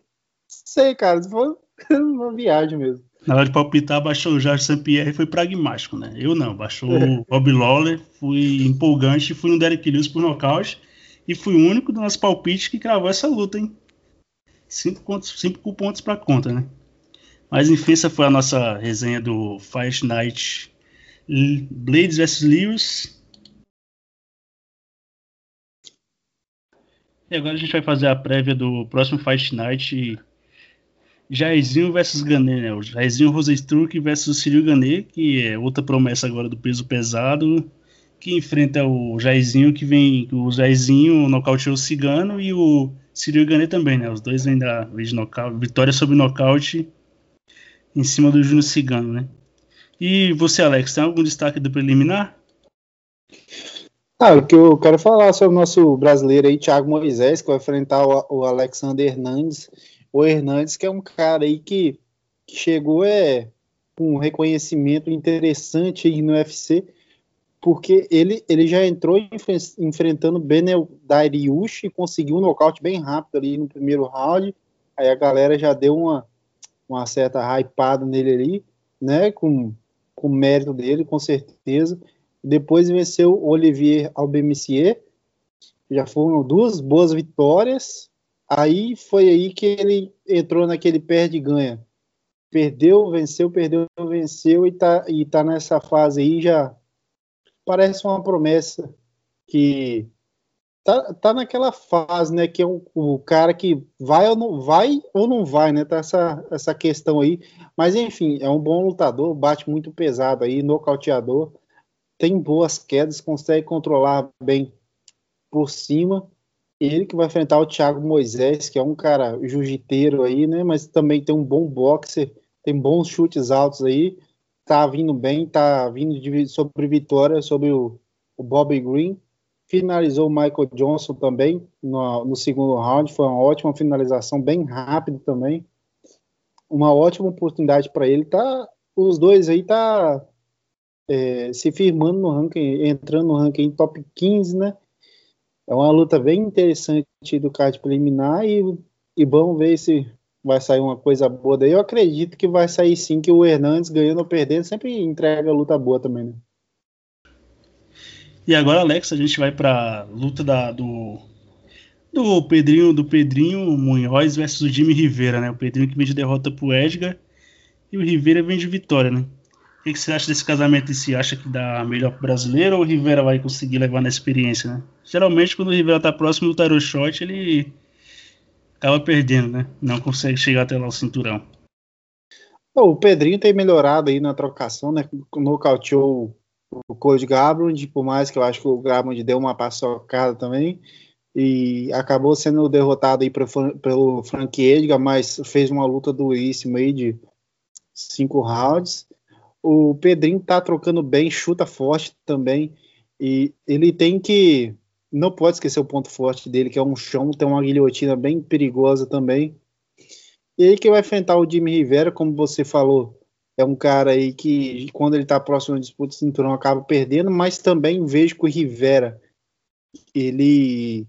S2: sei, cara, foi uma viagem mesmo.
S1: Na hora de palpitar, baixou o Jorge St-Pierre e foi pragmático, né? Eu não, baixou o Rob Lawler, fui empolgante, fui no Derek Lewis por nocaute e fui o único do nosso palpite que cravou essa luta, hein? cinco pontos, cinco pontos para conta, né? Mas enfim, essa foi a nossa resenha do Fight Night Blades vs Lewis. E agora a gente vai fazer a prévia do próximo Fight Night Jairzinho vs Gané, né? O Jairzinho Rosenstruck versus Cyril Gané, que é outra promessa agora do peso pesado, que enfrenta o Jairzinho, que vem. O Jairzinho nocauteou o Cigano e o Cyril Gane também, né? Os dois ainda de nocaute, vitória sobre nocaute em cima do Júnior Cigano, né? E você, Alex, tem algum destaque do preliminar?
S2: Ah, o que eu quero falar sobre o nosso brasileiro aí, Thiago Moisés, que vai enfrentar o, o Alexander Hernandes. O Hernandes, que é um cara aí que, que chegou é, com um reconhecimento interessante aí no UFC porque ele, ele já entrou enfrentando Benel Dariush e conseguiu um nocaute bem rápido ali no primeiro round. Aí a galera já deu uma, uma certa hypada nele ali, né? Com, com o mérito dele, com certeza. Depois venceu Olivier Albemicier. Já foram duas boas vitórias. Aí foi aí que ele entrou naquele perde-ganha. Perdeu, venceu, perdeu, venceu e tá, e tá nessa fase aí já. Parece uma promessa que tá, tá naquela fase, né, que é o, o cara que vai ou não vai ou não vai, né, tá essa, essa questão aí, mas enfim, é um bom lutador, bate muito pesado aí, nocauteador, tem boas quedas, consegue controlar bem por cima, ele que vai enfrentar o Thiago Moisés, que é um cara jiu-jiteiro aí, né, mas também tem um bom boxer, tem bons chutes altos aí, tá vindo bem, tá vindo de, sobre vitória sobre o, o Bobby Green. Finalizou o Michael Johnson também no, no segundo round. Foi uma ótima finalização, bem rápido também. Uma ótima oportunidade para ele. Tá, os dois aí tá é, se firmando no ranking, entrando no ranking top 15, né? É uma luta bem interessante do card preliminar e, e vamos ver se vai sair uma coisa boa daí. Eu acredito que vai sair sim, que o Hernandes ganhando ou perdendo sempre entrega luta boa também, né?
S1: E agora, Alex, a gente vai para luta da, do do Pedrinho do Pedrinho Munhoz versus o Jimmy Rivera, né? O Pedrinho que vem de derrota pro Edgar e o Rivera vem de vitória, né? O que, que você acha desse casamento em si? Acha que dá melhor pro brasileiro ou o Rivera vai conseguir levar na experiência, né? Geralmente, quando o Rivera tá próximo do Tarot Shot, ele acaba perdendo, né? Não consegue chegar até lá o cinturão.
S2: O Pedrinho tem melhorado aí na trocação, né? Nocauteou o Code Gabrand, por mais que eu acho que o Gabrand deu uma paçocada também, e acabou sendo derrotado aí pelo Frank Edgar, mas fez uma luta duríssima aí de cinco rounds. O Pedrinho tá trocando bem, chuta forte também, e ele tem que não pode esquecer o ponto forte dele, que é um chão, tem uma guilhotina bem perigosa também. E ele que vai enfrentar o Jimmy Rivera, como você falou, é um cara aí que, quando ele está próximo da disputa de cinturão, acaba perdendo, mas também vejo que o Rivera, ele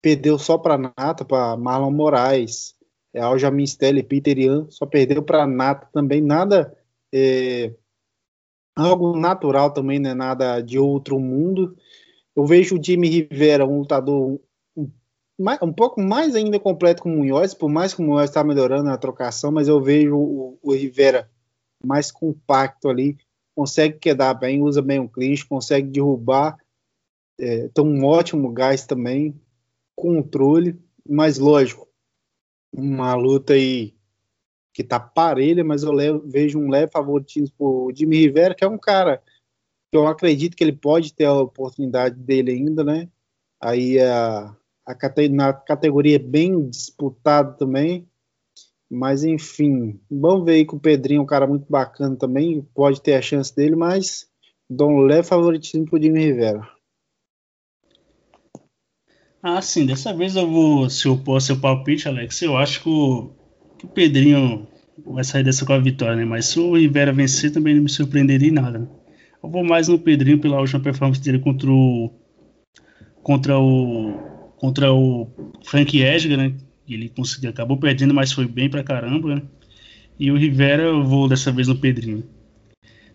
S2: perdeu só para Nata, para Marlon Moraes, é, Aljamain Peter Ian, só perdeu para Nata também, nada é, algo natural também, não é nada de outro mundo, eu vejo o Jimmy Rivera, um lutador um, um pouco mais ainda completo que o Munhoz, por mais que o Munhoz está melhorando na trocação, mas eu vejo o, o, Rivera mais compacto ali, consegue quedar bem, usa bem o clinch, consegue derrubar, é, tem um ótimo gás também, controle, mas lógico, uma luta aí que tá parelha, mas eu levo, vejo um leve favoritismo pro Jimmy Rivera, que é um cara eu acredito que ele pode ter a oportunidade dele ainda, né? Aí a, a na categoria é bem disputado também. Mas enfim, vamos ver aí com o Pedrinho, um cara muito bacana também, pode ter a chance dele, mas dou um leve favoritismo pro Jimmy Rivera.
S1: Ah, sim, dessa vez eu vou se opor ao seu palpite, Alex. Eu acho que o, que o Pedrinho vai sair dessa com a vitória, né? Mas se o Rivera vencer, também não me surpreenderia em nada. Né? Eu vou mais no Pedrinho pela última performance dele contra o contra o contra o Frank Edgar, né? Ele conseguiu, acabou perdendo, mas foi bem pra caramba, né? E o Rivera eu vou dessa vez no Pedrinho.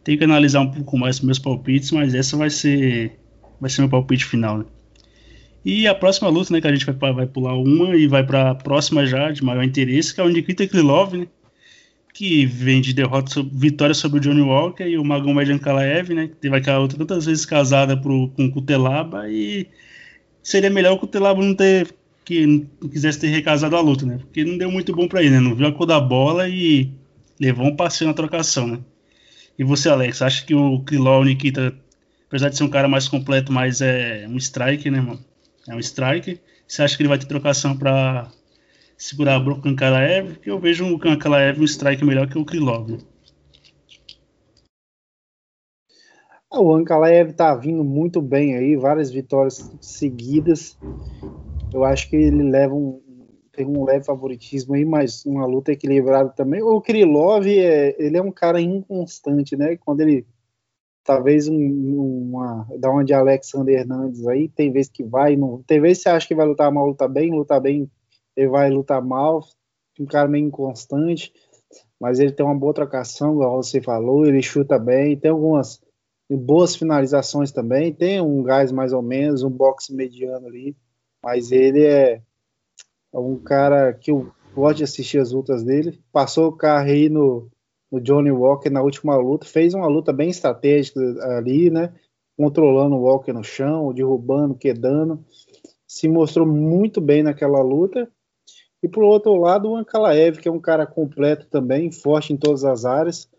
S1: Tem que analisar um pouco mais meus palpites, mas essa vai ser vai ser meu palpite final, né? E a próxima luta, né, que a gente vai, vai pular uma e vai para a próxima já, de maior interesse, que é o Nikita Krylov, né? que vem de derrota vitória sobre o Johnny Walker e o Magomed Ankalaev, né? Que teve aquela outra tantas vezes casada pro, com o Kutelaba e seria melhor o Kutelaba não ter que não quisesse ter recasado a luta, né? Porque não deu muito bom para ele, né? Não viu a cor da bola e levou um passeio na trocação, né? E você, Alex, acha que o Krylov Nikita, apesar de ser um cara mais completo, mas é um strike, né, mano? É um strike. Você acha que ele vai ter trocação para segurar o Kankalaev, que eu vejo o Kankalaev um strike melhor que o Krylov.
S2: Ah, o Ankalaev tá vindo muito bem aí, várias vitórias seguidas. Eu acho que ele leva um, tem um leve favoritismo aí, mas uma luta equilibrada também. O Krylov, é, ele é um cara inconstante, né? Quando ele talvez um, uma dá uma de Alexander Hernandes aí, tem vezes que vai, não, tem vezes que você acha que vai lutar mal, luta bem, luta bem, ele vai lutar mal, um cara meio inconstante, mas ele tem uma boa trocação, como você falou, ele chuta bem, tem algumas boas finalizações também, tem um gás mais ou menos, um boxe mediano ali, mas ele é, é um cara que eu gosto de assistir as lutas dele, passou o carro aí no, no Johnny Walker na última luta, fez uma luta bem estratégica ali, né, controlando o Walker no chão, derrubando, quedando, se mostrou muito bem naquela luta, e por outro lado, o Ankalaev, que é um cara completo também, forte em todas as áreas.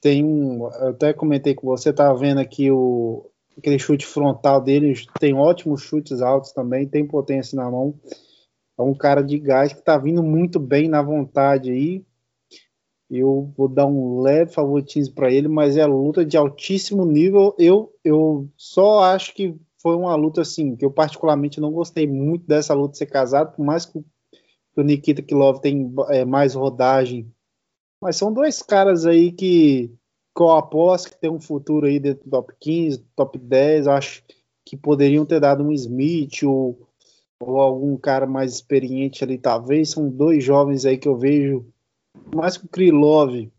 S2: Tem um, eu até comentei com você, tá vendo aqui o aquele chute frontal dele, tem ótimos chutes altos também, tem potência na mão. É um cara de gás que tá vindo muito bem na vontade aí. Eu vou dar um leve favoritismo para ele, mas é luta de altíssimo nível. Eu, eu só acho que foi uma luta assim, que eu particularmente não gostei muito dessa luta ser casado, por mais que que o Nikita Kilov tem é, mais rodagem. Mas são dois caras aí que, que eu aposto que tem um futuro aí dentro do top 15, top 10. Acho que poderiam ter dado um Smith ou, ou algum cara mais experiente ali, talvez. São dois jovens aí que eu vejo, mais que o Krylov,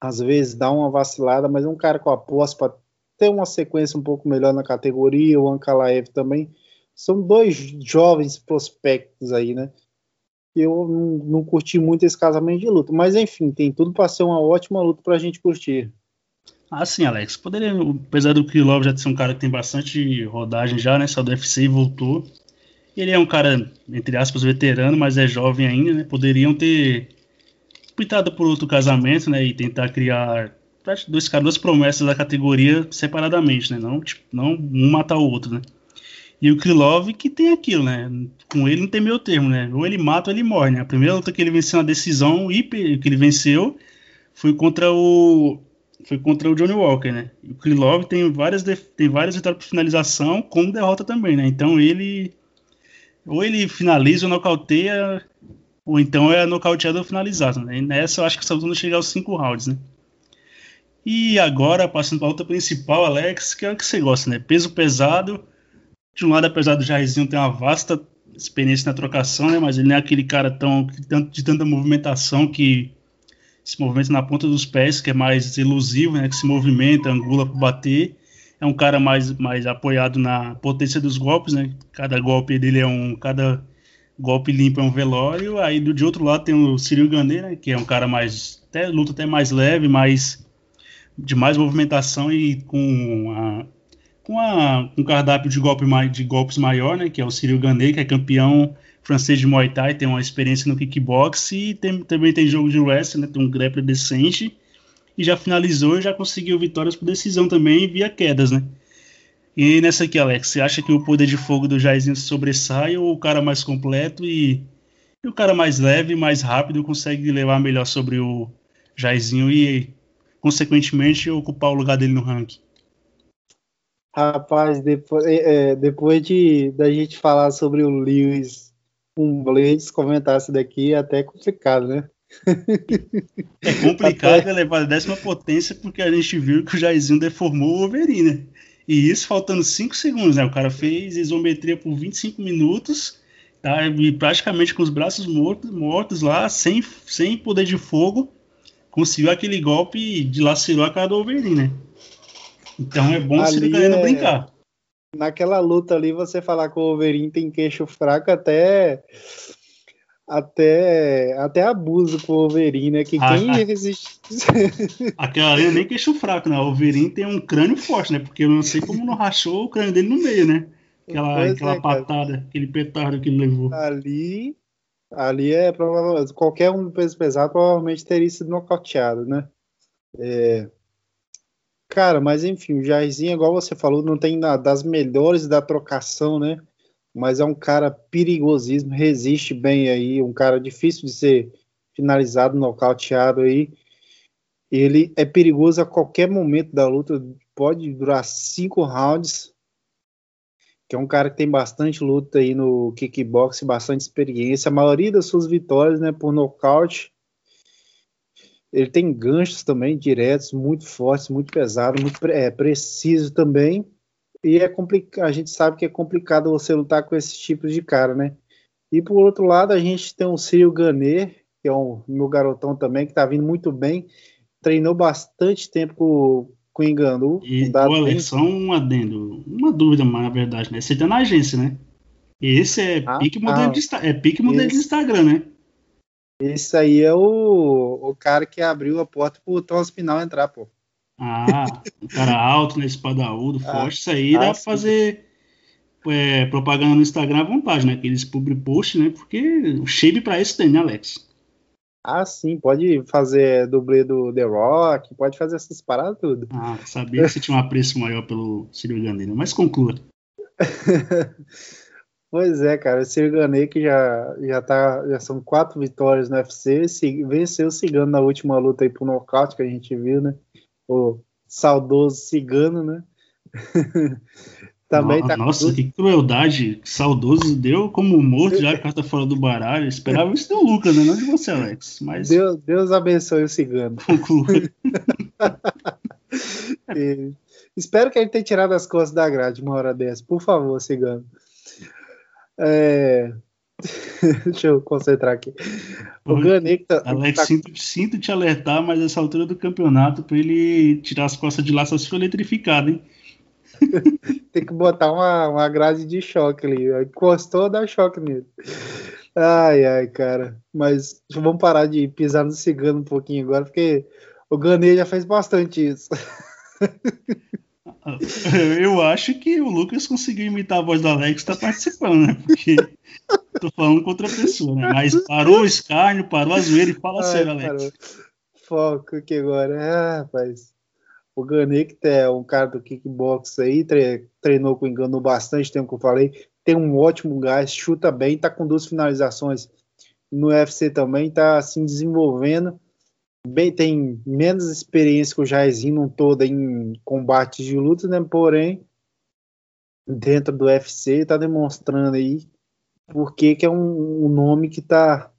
S2: às vezes dá uma vacilada, mas é um cara com aposta para ter uma sequência um pouco melhor na categoria. O Ankalaev também. São dois jovens prospectos aí, né? Eu não, não curti muito esse casamento de luta, mas enfim, tem tudo para ser uma ótima luta para a gente curtir.
S1: Ah, sim, Alex. Poderia, apesar do Krylov já ser um cara que tem bastante rodagem já, né? Só do UFC e voltou. Ele é um cara, entre aspas, veterano, mas é jovem ainda, né? Poderiam ter pintado por outro casamento, né? E tentar criar dois caras, duas promessas da categoria separadamente, né? Não, tipo, não um matar o outro, né? E o Krylov que tem aquilo, né? Com ele não tem meio termo, né? Ou ele mata ou ele morre, né? A primeira luta que ele venceu na decisão, que ele venceu, foi contra o foi contra o Johnny Walker, né? O Krylov tem várias, tem várias vitórias por finalização, como derrota também, né? Então ele. Ou ele finaliza ou nocauteia, ou então é nocauteado ou finalizado, né? E nessa eu acho que só vamos chegar aos cinco rounds, né? E agora, passando para a luta principal, Alex, que é o que você gosta, né? Peso pesado. De um lado, apesar do Jairzinho ter uma vasta experiência na trocação, né? Mas ele não é aquele cara tão, de tanta movimentação que se movimenta na ponta dos pés, que é mais elusivo, né, que se movimenta, angula para bater. É um cara mais, mais apoiado na potência dos golpes, né? Cada golpe dele é um, cada golpe limpo é um velório. Aí do de outro lado tem o Cyril Gane, né, que é um cara mais até luta até mais leve, mais de mais movimentação e com a com a um cardápio de golpe de golpes maior, né, que é o Cyril Gane, que é campeão francês de Muay Thai, tem uma experiência no kickbox e tem, também tem jogo de wrestling, né, tem um grappler decente e já finalizou e já conseguiu vitórias por decisão também via quedas, né? E nessa aqui, Alex, você acha que o poder de fogo do Jairzinho sobressai ou o cara mais completo e, e o cara mais leve, mais rápido consegue levar melhor sobre o Jairzinho e, consequentemente, ocupar o lugar dele no ranking?
S2: Rapaz, depois, é, é depois de da gente falar sobre o Lewis um Blades comentar isso daqui é até complicado, né?
S1: É complicado até... levar a décima potência porque a gente viu que o Jairzinho deformou o Wolverine, né? E isso faltando 5 segundos, né? O cara fez isometria por 25 minutos, tá? E praticamente com os braços mortos, mortos lá, sem, sem poder de fogo, conseguiu aquele golpe e dilacerou a cara do Wolverine, né? Então é bom se ele ganhando é... brincar
S2: naquela luta ali, você falar que o Wolverine tem queixo fraco até até até abuso com o Wolverine, né? Que ah, quem ah, resiste.
S1: Aquela ali é nem queixo fraco, né? O Wolverine tem um crânio forte, né? Porque eu não sei como não rachou o crânio dele no meio, né? Aquela, aquela é, patada, cara. aquele petardo que ele levou.
S2: Ali, ali é provavelmente qualquer um do peso pesado provavelmente teria sido nocauteado, né? É, Cara, mas enfim, o Jairzinho, igual você falou, não tem nada das melhores da trocação, né? Mas é um cara perigosíssimo, resiste bem aí, um cara difícil de ser finalizado, nocauteado aí. Ele é perigoso a qualquer momento da luta, pode durar cinco rounds, que é um cara que tem bastante luta aí no kickbox, bastante experiência. A maioria das suas vitórias, né, por nocaute, ele tem ganchos também diretos, muito fortes, muito pesados, muito é, preciso também. E é complicado, a gente sabe que é complicado você lutar com esses tipos de cara, né? E por outro lado, a gente tem o Círio Ganer, que é um meu garotão também, que tá vindo muito bem. Treinou bastante tempo com, com o Enganu.
S1: E, o Alex, só um adendo, uma dúvida, mas na verdade, né? Você tá na agência, né? Esse é ah, pique modelo, ah, de, é pique modelo esse... de Instagram, né?
S2: Esse aí é o, o cara que abriu a porta pro Thomas Pinal entrar, pô.
S1: Ah, o cara alto, né? Espadaúdo, ah, forte. Isso aí ah, dá pra fazer é, propaganda no Instagram à vontade, né? Aqueles public post, né? Porque o shape pra isso tem, né, Alex?
S2: Ah, sim, pode fazer dublê do The Rock, pode fazer essas paradas tudo.
S1: Ah, sabia que você tinha um apreço maior pelo Ciro Gandino, mas conclua.
S2: Pois é, cara, o Sirganei que já, já, tá, já são quatro vitórias no UFC, se, venceu o Cigano na última luta aí pro nocaute que a gente viu, né? O saudoso Cigano, né?
S1: Também tá Nossa, que crueldade. Saudoso deu como morto já tá fora do baralho. esperava isso do Lucas, né? Não de você, Alex. Mas...
S2: Deus, Deus abençoe o Cigano. Conclua. Espero que ele tenha tirado as costas da grade uma hora dessa. Por favor, Cigano. É... Deixa eu concentrar aqui.
S1: O Ganek tá, Alex, tá... Sinto, sinto, te alertar, mas essa altura do campeonato, para ele tirar as costas de lá, só se for eletrificado, hein?
S2: Tem que botar uma, uma grade de choque ali. Encostou, dá choque nele. Ai, ai, cara. Mas vamos parar de pisar no cigano um pouquinho agora, porque o Ganê já fez bastante isso.
S1: Eu acho que o Lucas conseguiu imitar a voz do Alex e tá participando, né? Porque tô falando com outra pessoa, né? Mas parou o escárnio, parou a zoeira e fala Ai, sério, Alex. Parou.
S2: Foco aqui agora. Ah, rapaz. O Ganek é um cara do kickbox aí, treinou com engano bastante tempo que eu falei. Tem um ótimo gás, chuta bem, tá com duas finalizações no UFC também, tá se assim, desenvolvendo bem, tem menos experiência que o Jairzinho não todo em combates de luta, né? Porém, dentro do UFC está demonstrando aí porque que é um, um, nome que está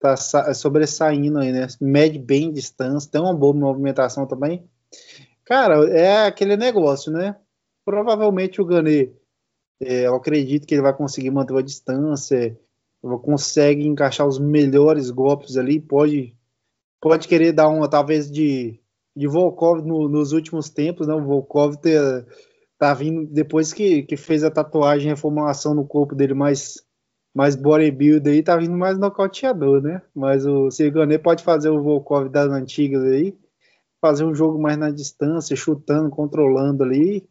S2: tá sobressaindo aí, né? Mede bem distância, tem uma boa movimentação também. Cara, é aquele negócio, né? Provavelmente o Ganê, é, eu acredito que ele vai conseguir manter a distância, consegue encaixar os melhores golpes ali, pode pode querer dar uma, talvez, de, de Volkov no, nos últimos tempos, né? O Volkov ter, tá vindo, depois que, que fez a tatuagem, a reformulação no corpo dele mais, mais bodybuilder aí, tá vindo mais nocauteador, né? Mas o Sergané pode fazer o Volkov das antigas aí, fazer um jogo mais na distância, chutando, controlando ali.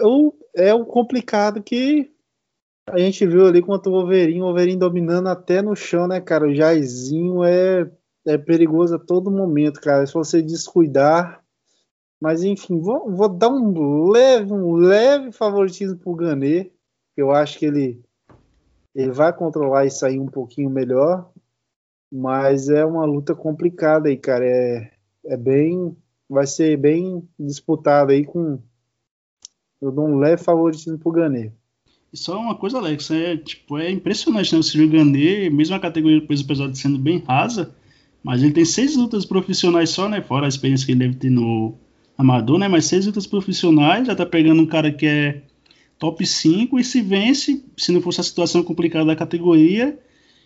S2: Ou é o complicado que a gente viu ali contra o Wolverine, o Wolverine dominando até no chão, né, cara? O Jairzinho é, é perigoso a todo momento, cara. Se você descuidar. Mas enfim, vou, vou dar um leve, um leve favoritismo pro Ganê. Eu acho que ele, ele vai controlar isso aí um pouquinho melhor. Mas é uma luta complicada aí, cara. É, é bem. Vai ser bem disputado aí com. Eu dou um leve favoritismo pro Ganê.
S1: E só uma coisa, Alex, é, tipo, é impressionante, né? O Cyril Gandhi, mesmo a categoria do peso sendo bem rasa, mas ele tem seis lutas profissionais só, né? Fora a experiência que ele deve ter no amador, né? Mas seis lutas profissionais, já tá pegando um cara que é top 5 e se vence, se não fosse a situação complicada da categoria,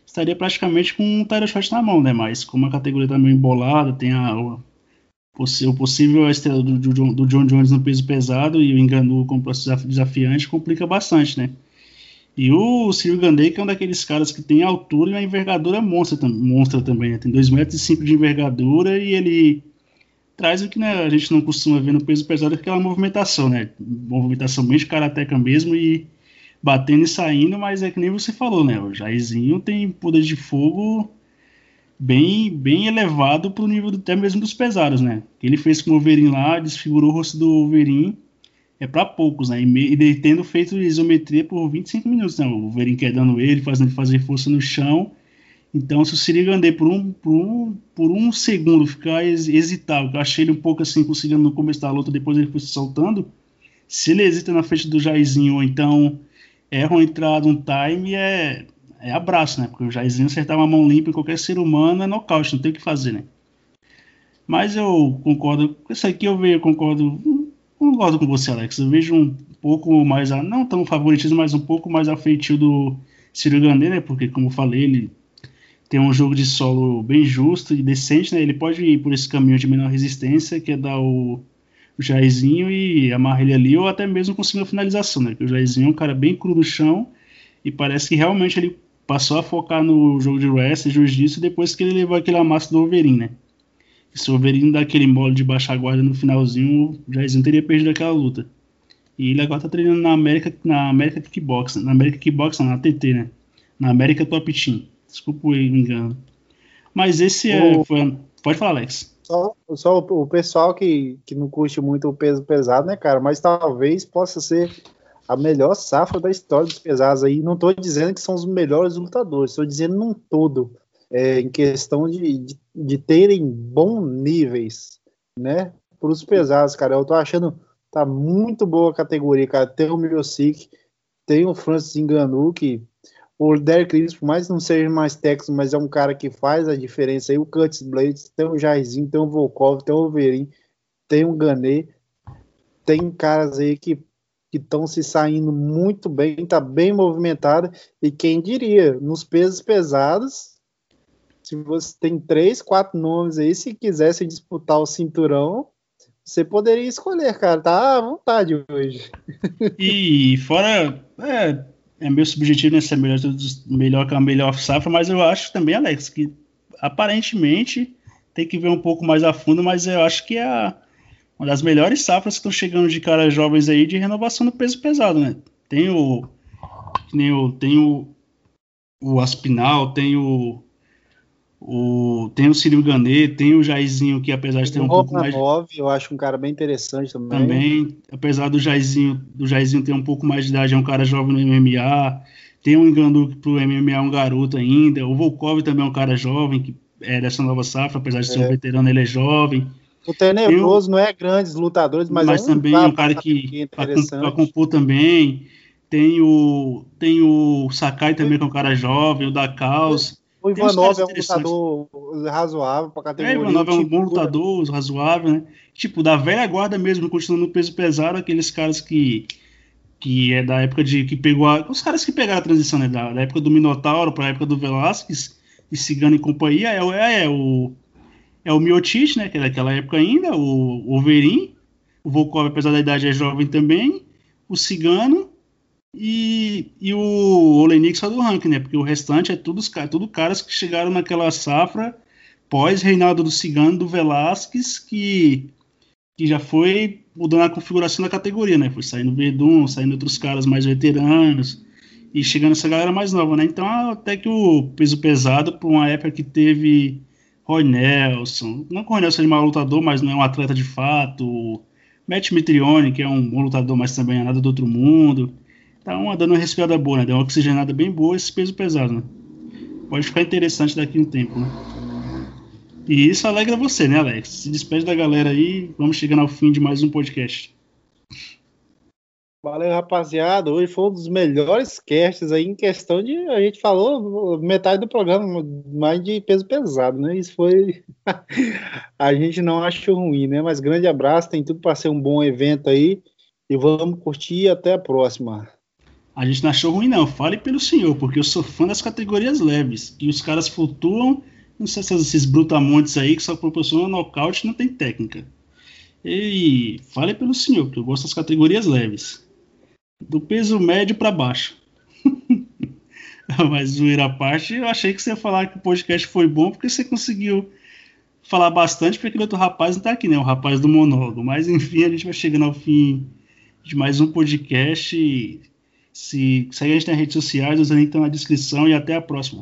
S1: estaria praticamente com um title shot na mão, né? Mas como a categoria tá meio embolada, tem a, o possível estrela do, do, do, John Jones no peso pesado e o engano como desafiante complica bastante, né? E o Cyril Gandey, que é um daqueles caras que tem altura e uma envergadura monstra, monstra também, né? Tem 2,5 metros e de envergadura e ele traz o que né, a gente não costuma ver no peso pesado, que é aquela movimentação, né? Movimentação bem de karateca mesmo e batendo e saindo, mas é que nem você falou, né? O Jairzinho tem poder de fogo bem, bem elevado para o nível do, até mesmo dos pesados, né? Ele fez com o Wolverine lá, desfigurou o rosto do Wolverine, é para poucos, né? E, me, e tendo feito isometria por 25 minutos, né? O Wolverine quedando ele, fazendo ele fazer força no chão. Então, se o Sirigandet por um, por um, por um segundo ficar hesitar, eu achei ele um pouco assim, conseguindo no começo da luta, depois ele foi se soltando. Se ele hesita na frente do Jairzinho, ou então erra uma entrada, um time, é, é abraço, né? Porque o Jairzinho acertar uma mão limpa em qualquer ser humano é nocaute, não tem o que fazer, né? Mas eu concordo, isso aqui eu vejo, concordo, concordo com você, Alex. Eu vejo um pouco mais, a, não tão favoritismo, mas um pouco mais a feitio do Ciro Gandê, né? Porque, como eu falei, ele tem um jogo de solo bem justo e decente, né? Ele pode ir por esse caminho de menor resistência, que é dar o, o Jairzinho e amarrar ele ali, ou até mesmo conseguir uma finalização, né? Porque o Jairzinho é um cara bem cru no chão e parece que realmente ele passou a focar no jogo de wrestling, jiu-jitsu, depois que ele levou aquele amasso do Wolverine, né? Se o Wolverine dá aquele mole de baixar a guarda no finalzinho, o Jairzinho teria perdido aquela luta. E ele agora tá treinando na América, na América Kickbox, na América Kickbox, na TT, né? Na América Top Team. Desculpa o engano. Mas esse é, o... foi, pode falar, Alex.
S2: Só, só o pessoal que, que não curte muito o peso pesado, né, cara? Mas talvez possa ser a melhor safra da história dos pesados aí. Não estou dizendo que são os melhores lutadores, estou dizendo num todo, é, em questão de, de, de, terem bons níveis, né? Para os pesados, cara. Eu tô achando tá muito boa a categoria, cara. Tem o Miocic, tem o Francis Ngannou, que o Derek Lewis, por mais que não seja mais técnico, mas é um cara que faz a diferença aí. O Curtis Blades, tem o Jairzinho, tem o Volkov, tem o Overin, tem o Ganet tem caras aí que estão se saindo muito bem, tá bem movimentado, e quem diria, nos pesos pesados, se você tem três, quatro nomes aí, se quisesse disputar o cinturão, você poderia escolher, cara, tá à vontade hoje.
S1: E fora, é, é meu subjetivo nessa né, melhor, melhor que a melhor safra, mas eu acho também, Alex, que aparentemente tem que ver um pouco mais a fundo, mas eu acho que é a, uma das melhores safras que estão chegando de caras jovens aí de renovação no peso pesado, né? Tem o. Tem o, tem o, o Aspinal, tem o. O, tem o Círio Ganê, tem o Jairzinho, que apesar de ter um pouco mais.
S2: 9, eu acho um cara bem interessante também.
S1: Também, apesar do Jairzinho, do Jairzinho ter um pouco mais de idade, é um cara jovem no MMA. Tem o Enganu que pro MMA é um garoto ainda. O Volkov também é um cara jovem, que é dessa nova safra, apesar de ser um é. veterano, ele é jovem.
S2: O Tenebroso não é grandes lutadores, mas,
S1: mas
S2: é
S1: um também é um cara que para compor também. Tem o tem o Sakai também que é um cara jovem, o da Caos.
S2: O Ivanov é um lutador razoável para categoria. É, o Ivanov
S1: é um bom lutador, razoável, né? Tipo, da velha guarda mesmo, continuando no peso pesado, aqueles caras que que é da época de que pegou a, os caras que pegaram a transição né, da, da época do Minotauro para a época do Velasquez e Cigano e companhia é, é, é o é o Miotich, né, que é daquela época ainda, o Overin, o Volkov, apesar da idade, é jovem também, o Cigano e, e o Olenik só do ranking, né, porque o restante é tudo, tudo caras que chegaram naquela safra pós-reinado do Cigano, do Velasquez, que, que já foi mudando a configuração da categoria, né, foi saindo Verdun, saindo outros caras mais veteranos, e chegando essa galera mais nova, né, então até que o peso pesado, por uma época que teve Roy Nelson, não que o Roy Nelson seja um lutador, mas não é um atleta de fato. Matt Mitrione, que é um bom lutador, mas também é nada do outro mundo. Tá uma, dando uma respirada boa, né? Deu uma oxigenada bem boa esse peso pesado, né? Pode ficar interessante daqui a um tempo, né? E isso alegra você, né, Alex? Se despede da galera aí, vamos chegando ao fim de mais um podcast.
S2: Valeu, rapaziada. Hoje foi um dos melhores casts aí em questão de. A gente falou metade do programa, mais de peso pesado, né? Isso foi. a gente não achou ruim, né? Mas grande abraço, tem tudo para ser um bom evento aí. E vamos curtir até a próxima.
S1: A gente não achou ruim, não. Fale pelo senhor, porque eu sou fã das categorias leves. E os caras flutuam. Não sei se esses brutamontes aí que só proporcionam nocaute não tem técnica. E fale pelo senhor, porque eu gosto das categorias leves do peso médio para baixo. Mas zoeira à parte, eu achei que você ia falar que o podcast foi bom porque você conseguiu falar bastante, porque aquele outro rapaz não tá aqui, né? O rapaz do monólogo. Mas enfim, a gente vai chegando ao fim de mais um podcast. Se segue a gente nas redes sociais, os links estão na descrição e até a próxima.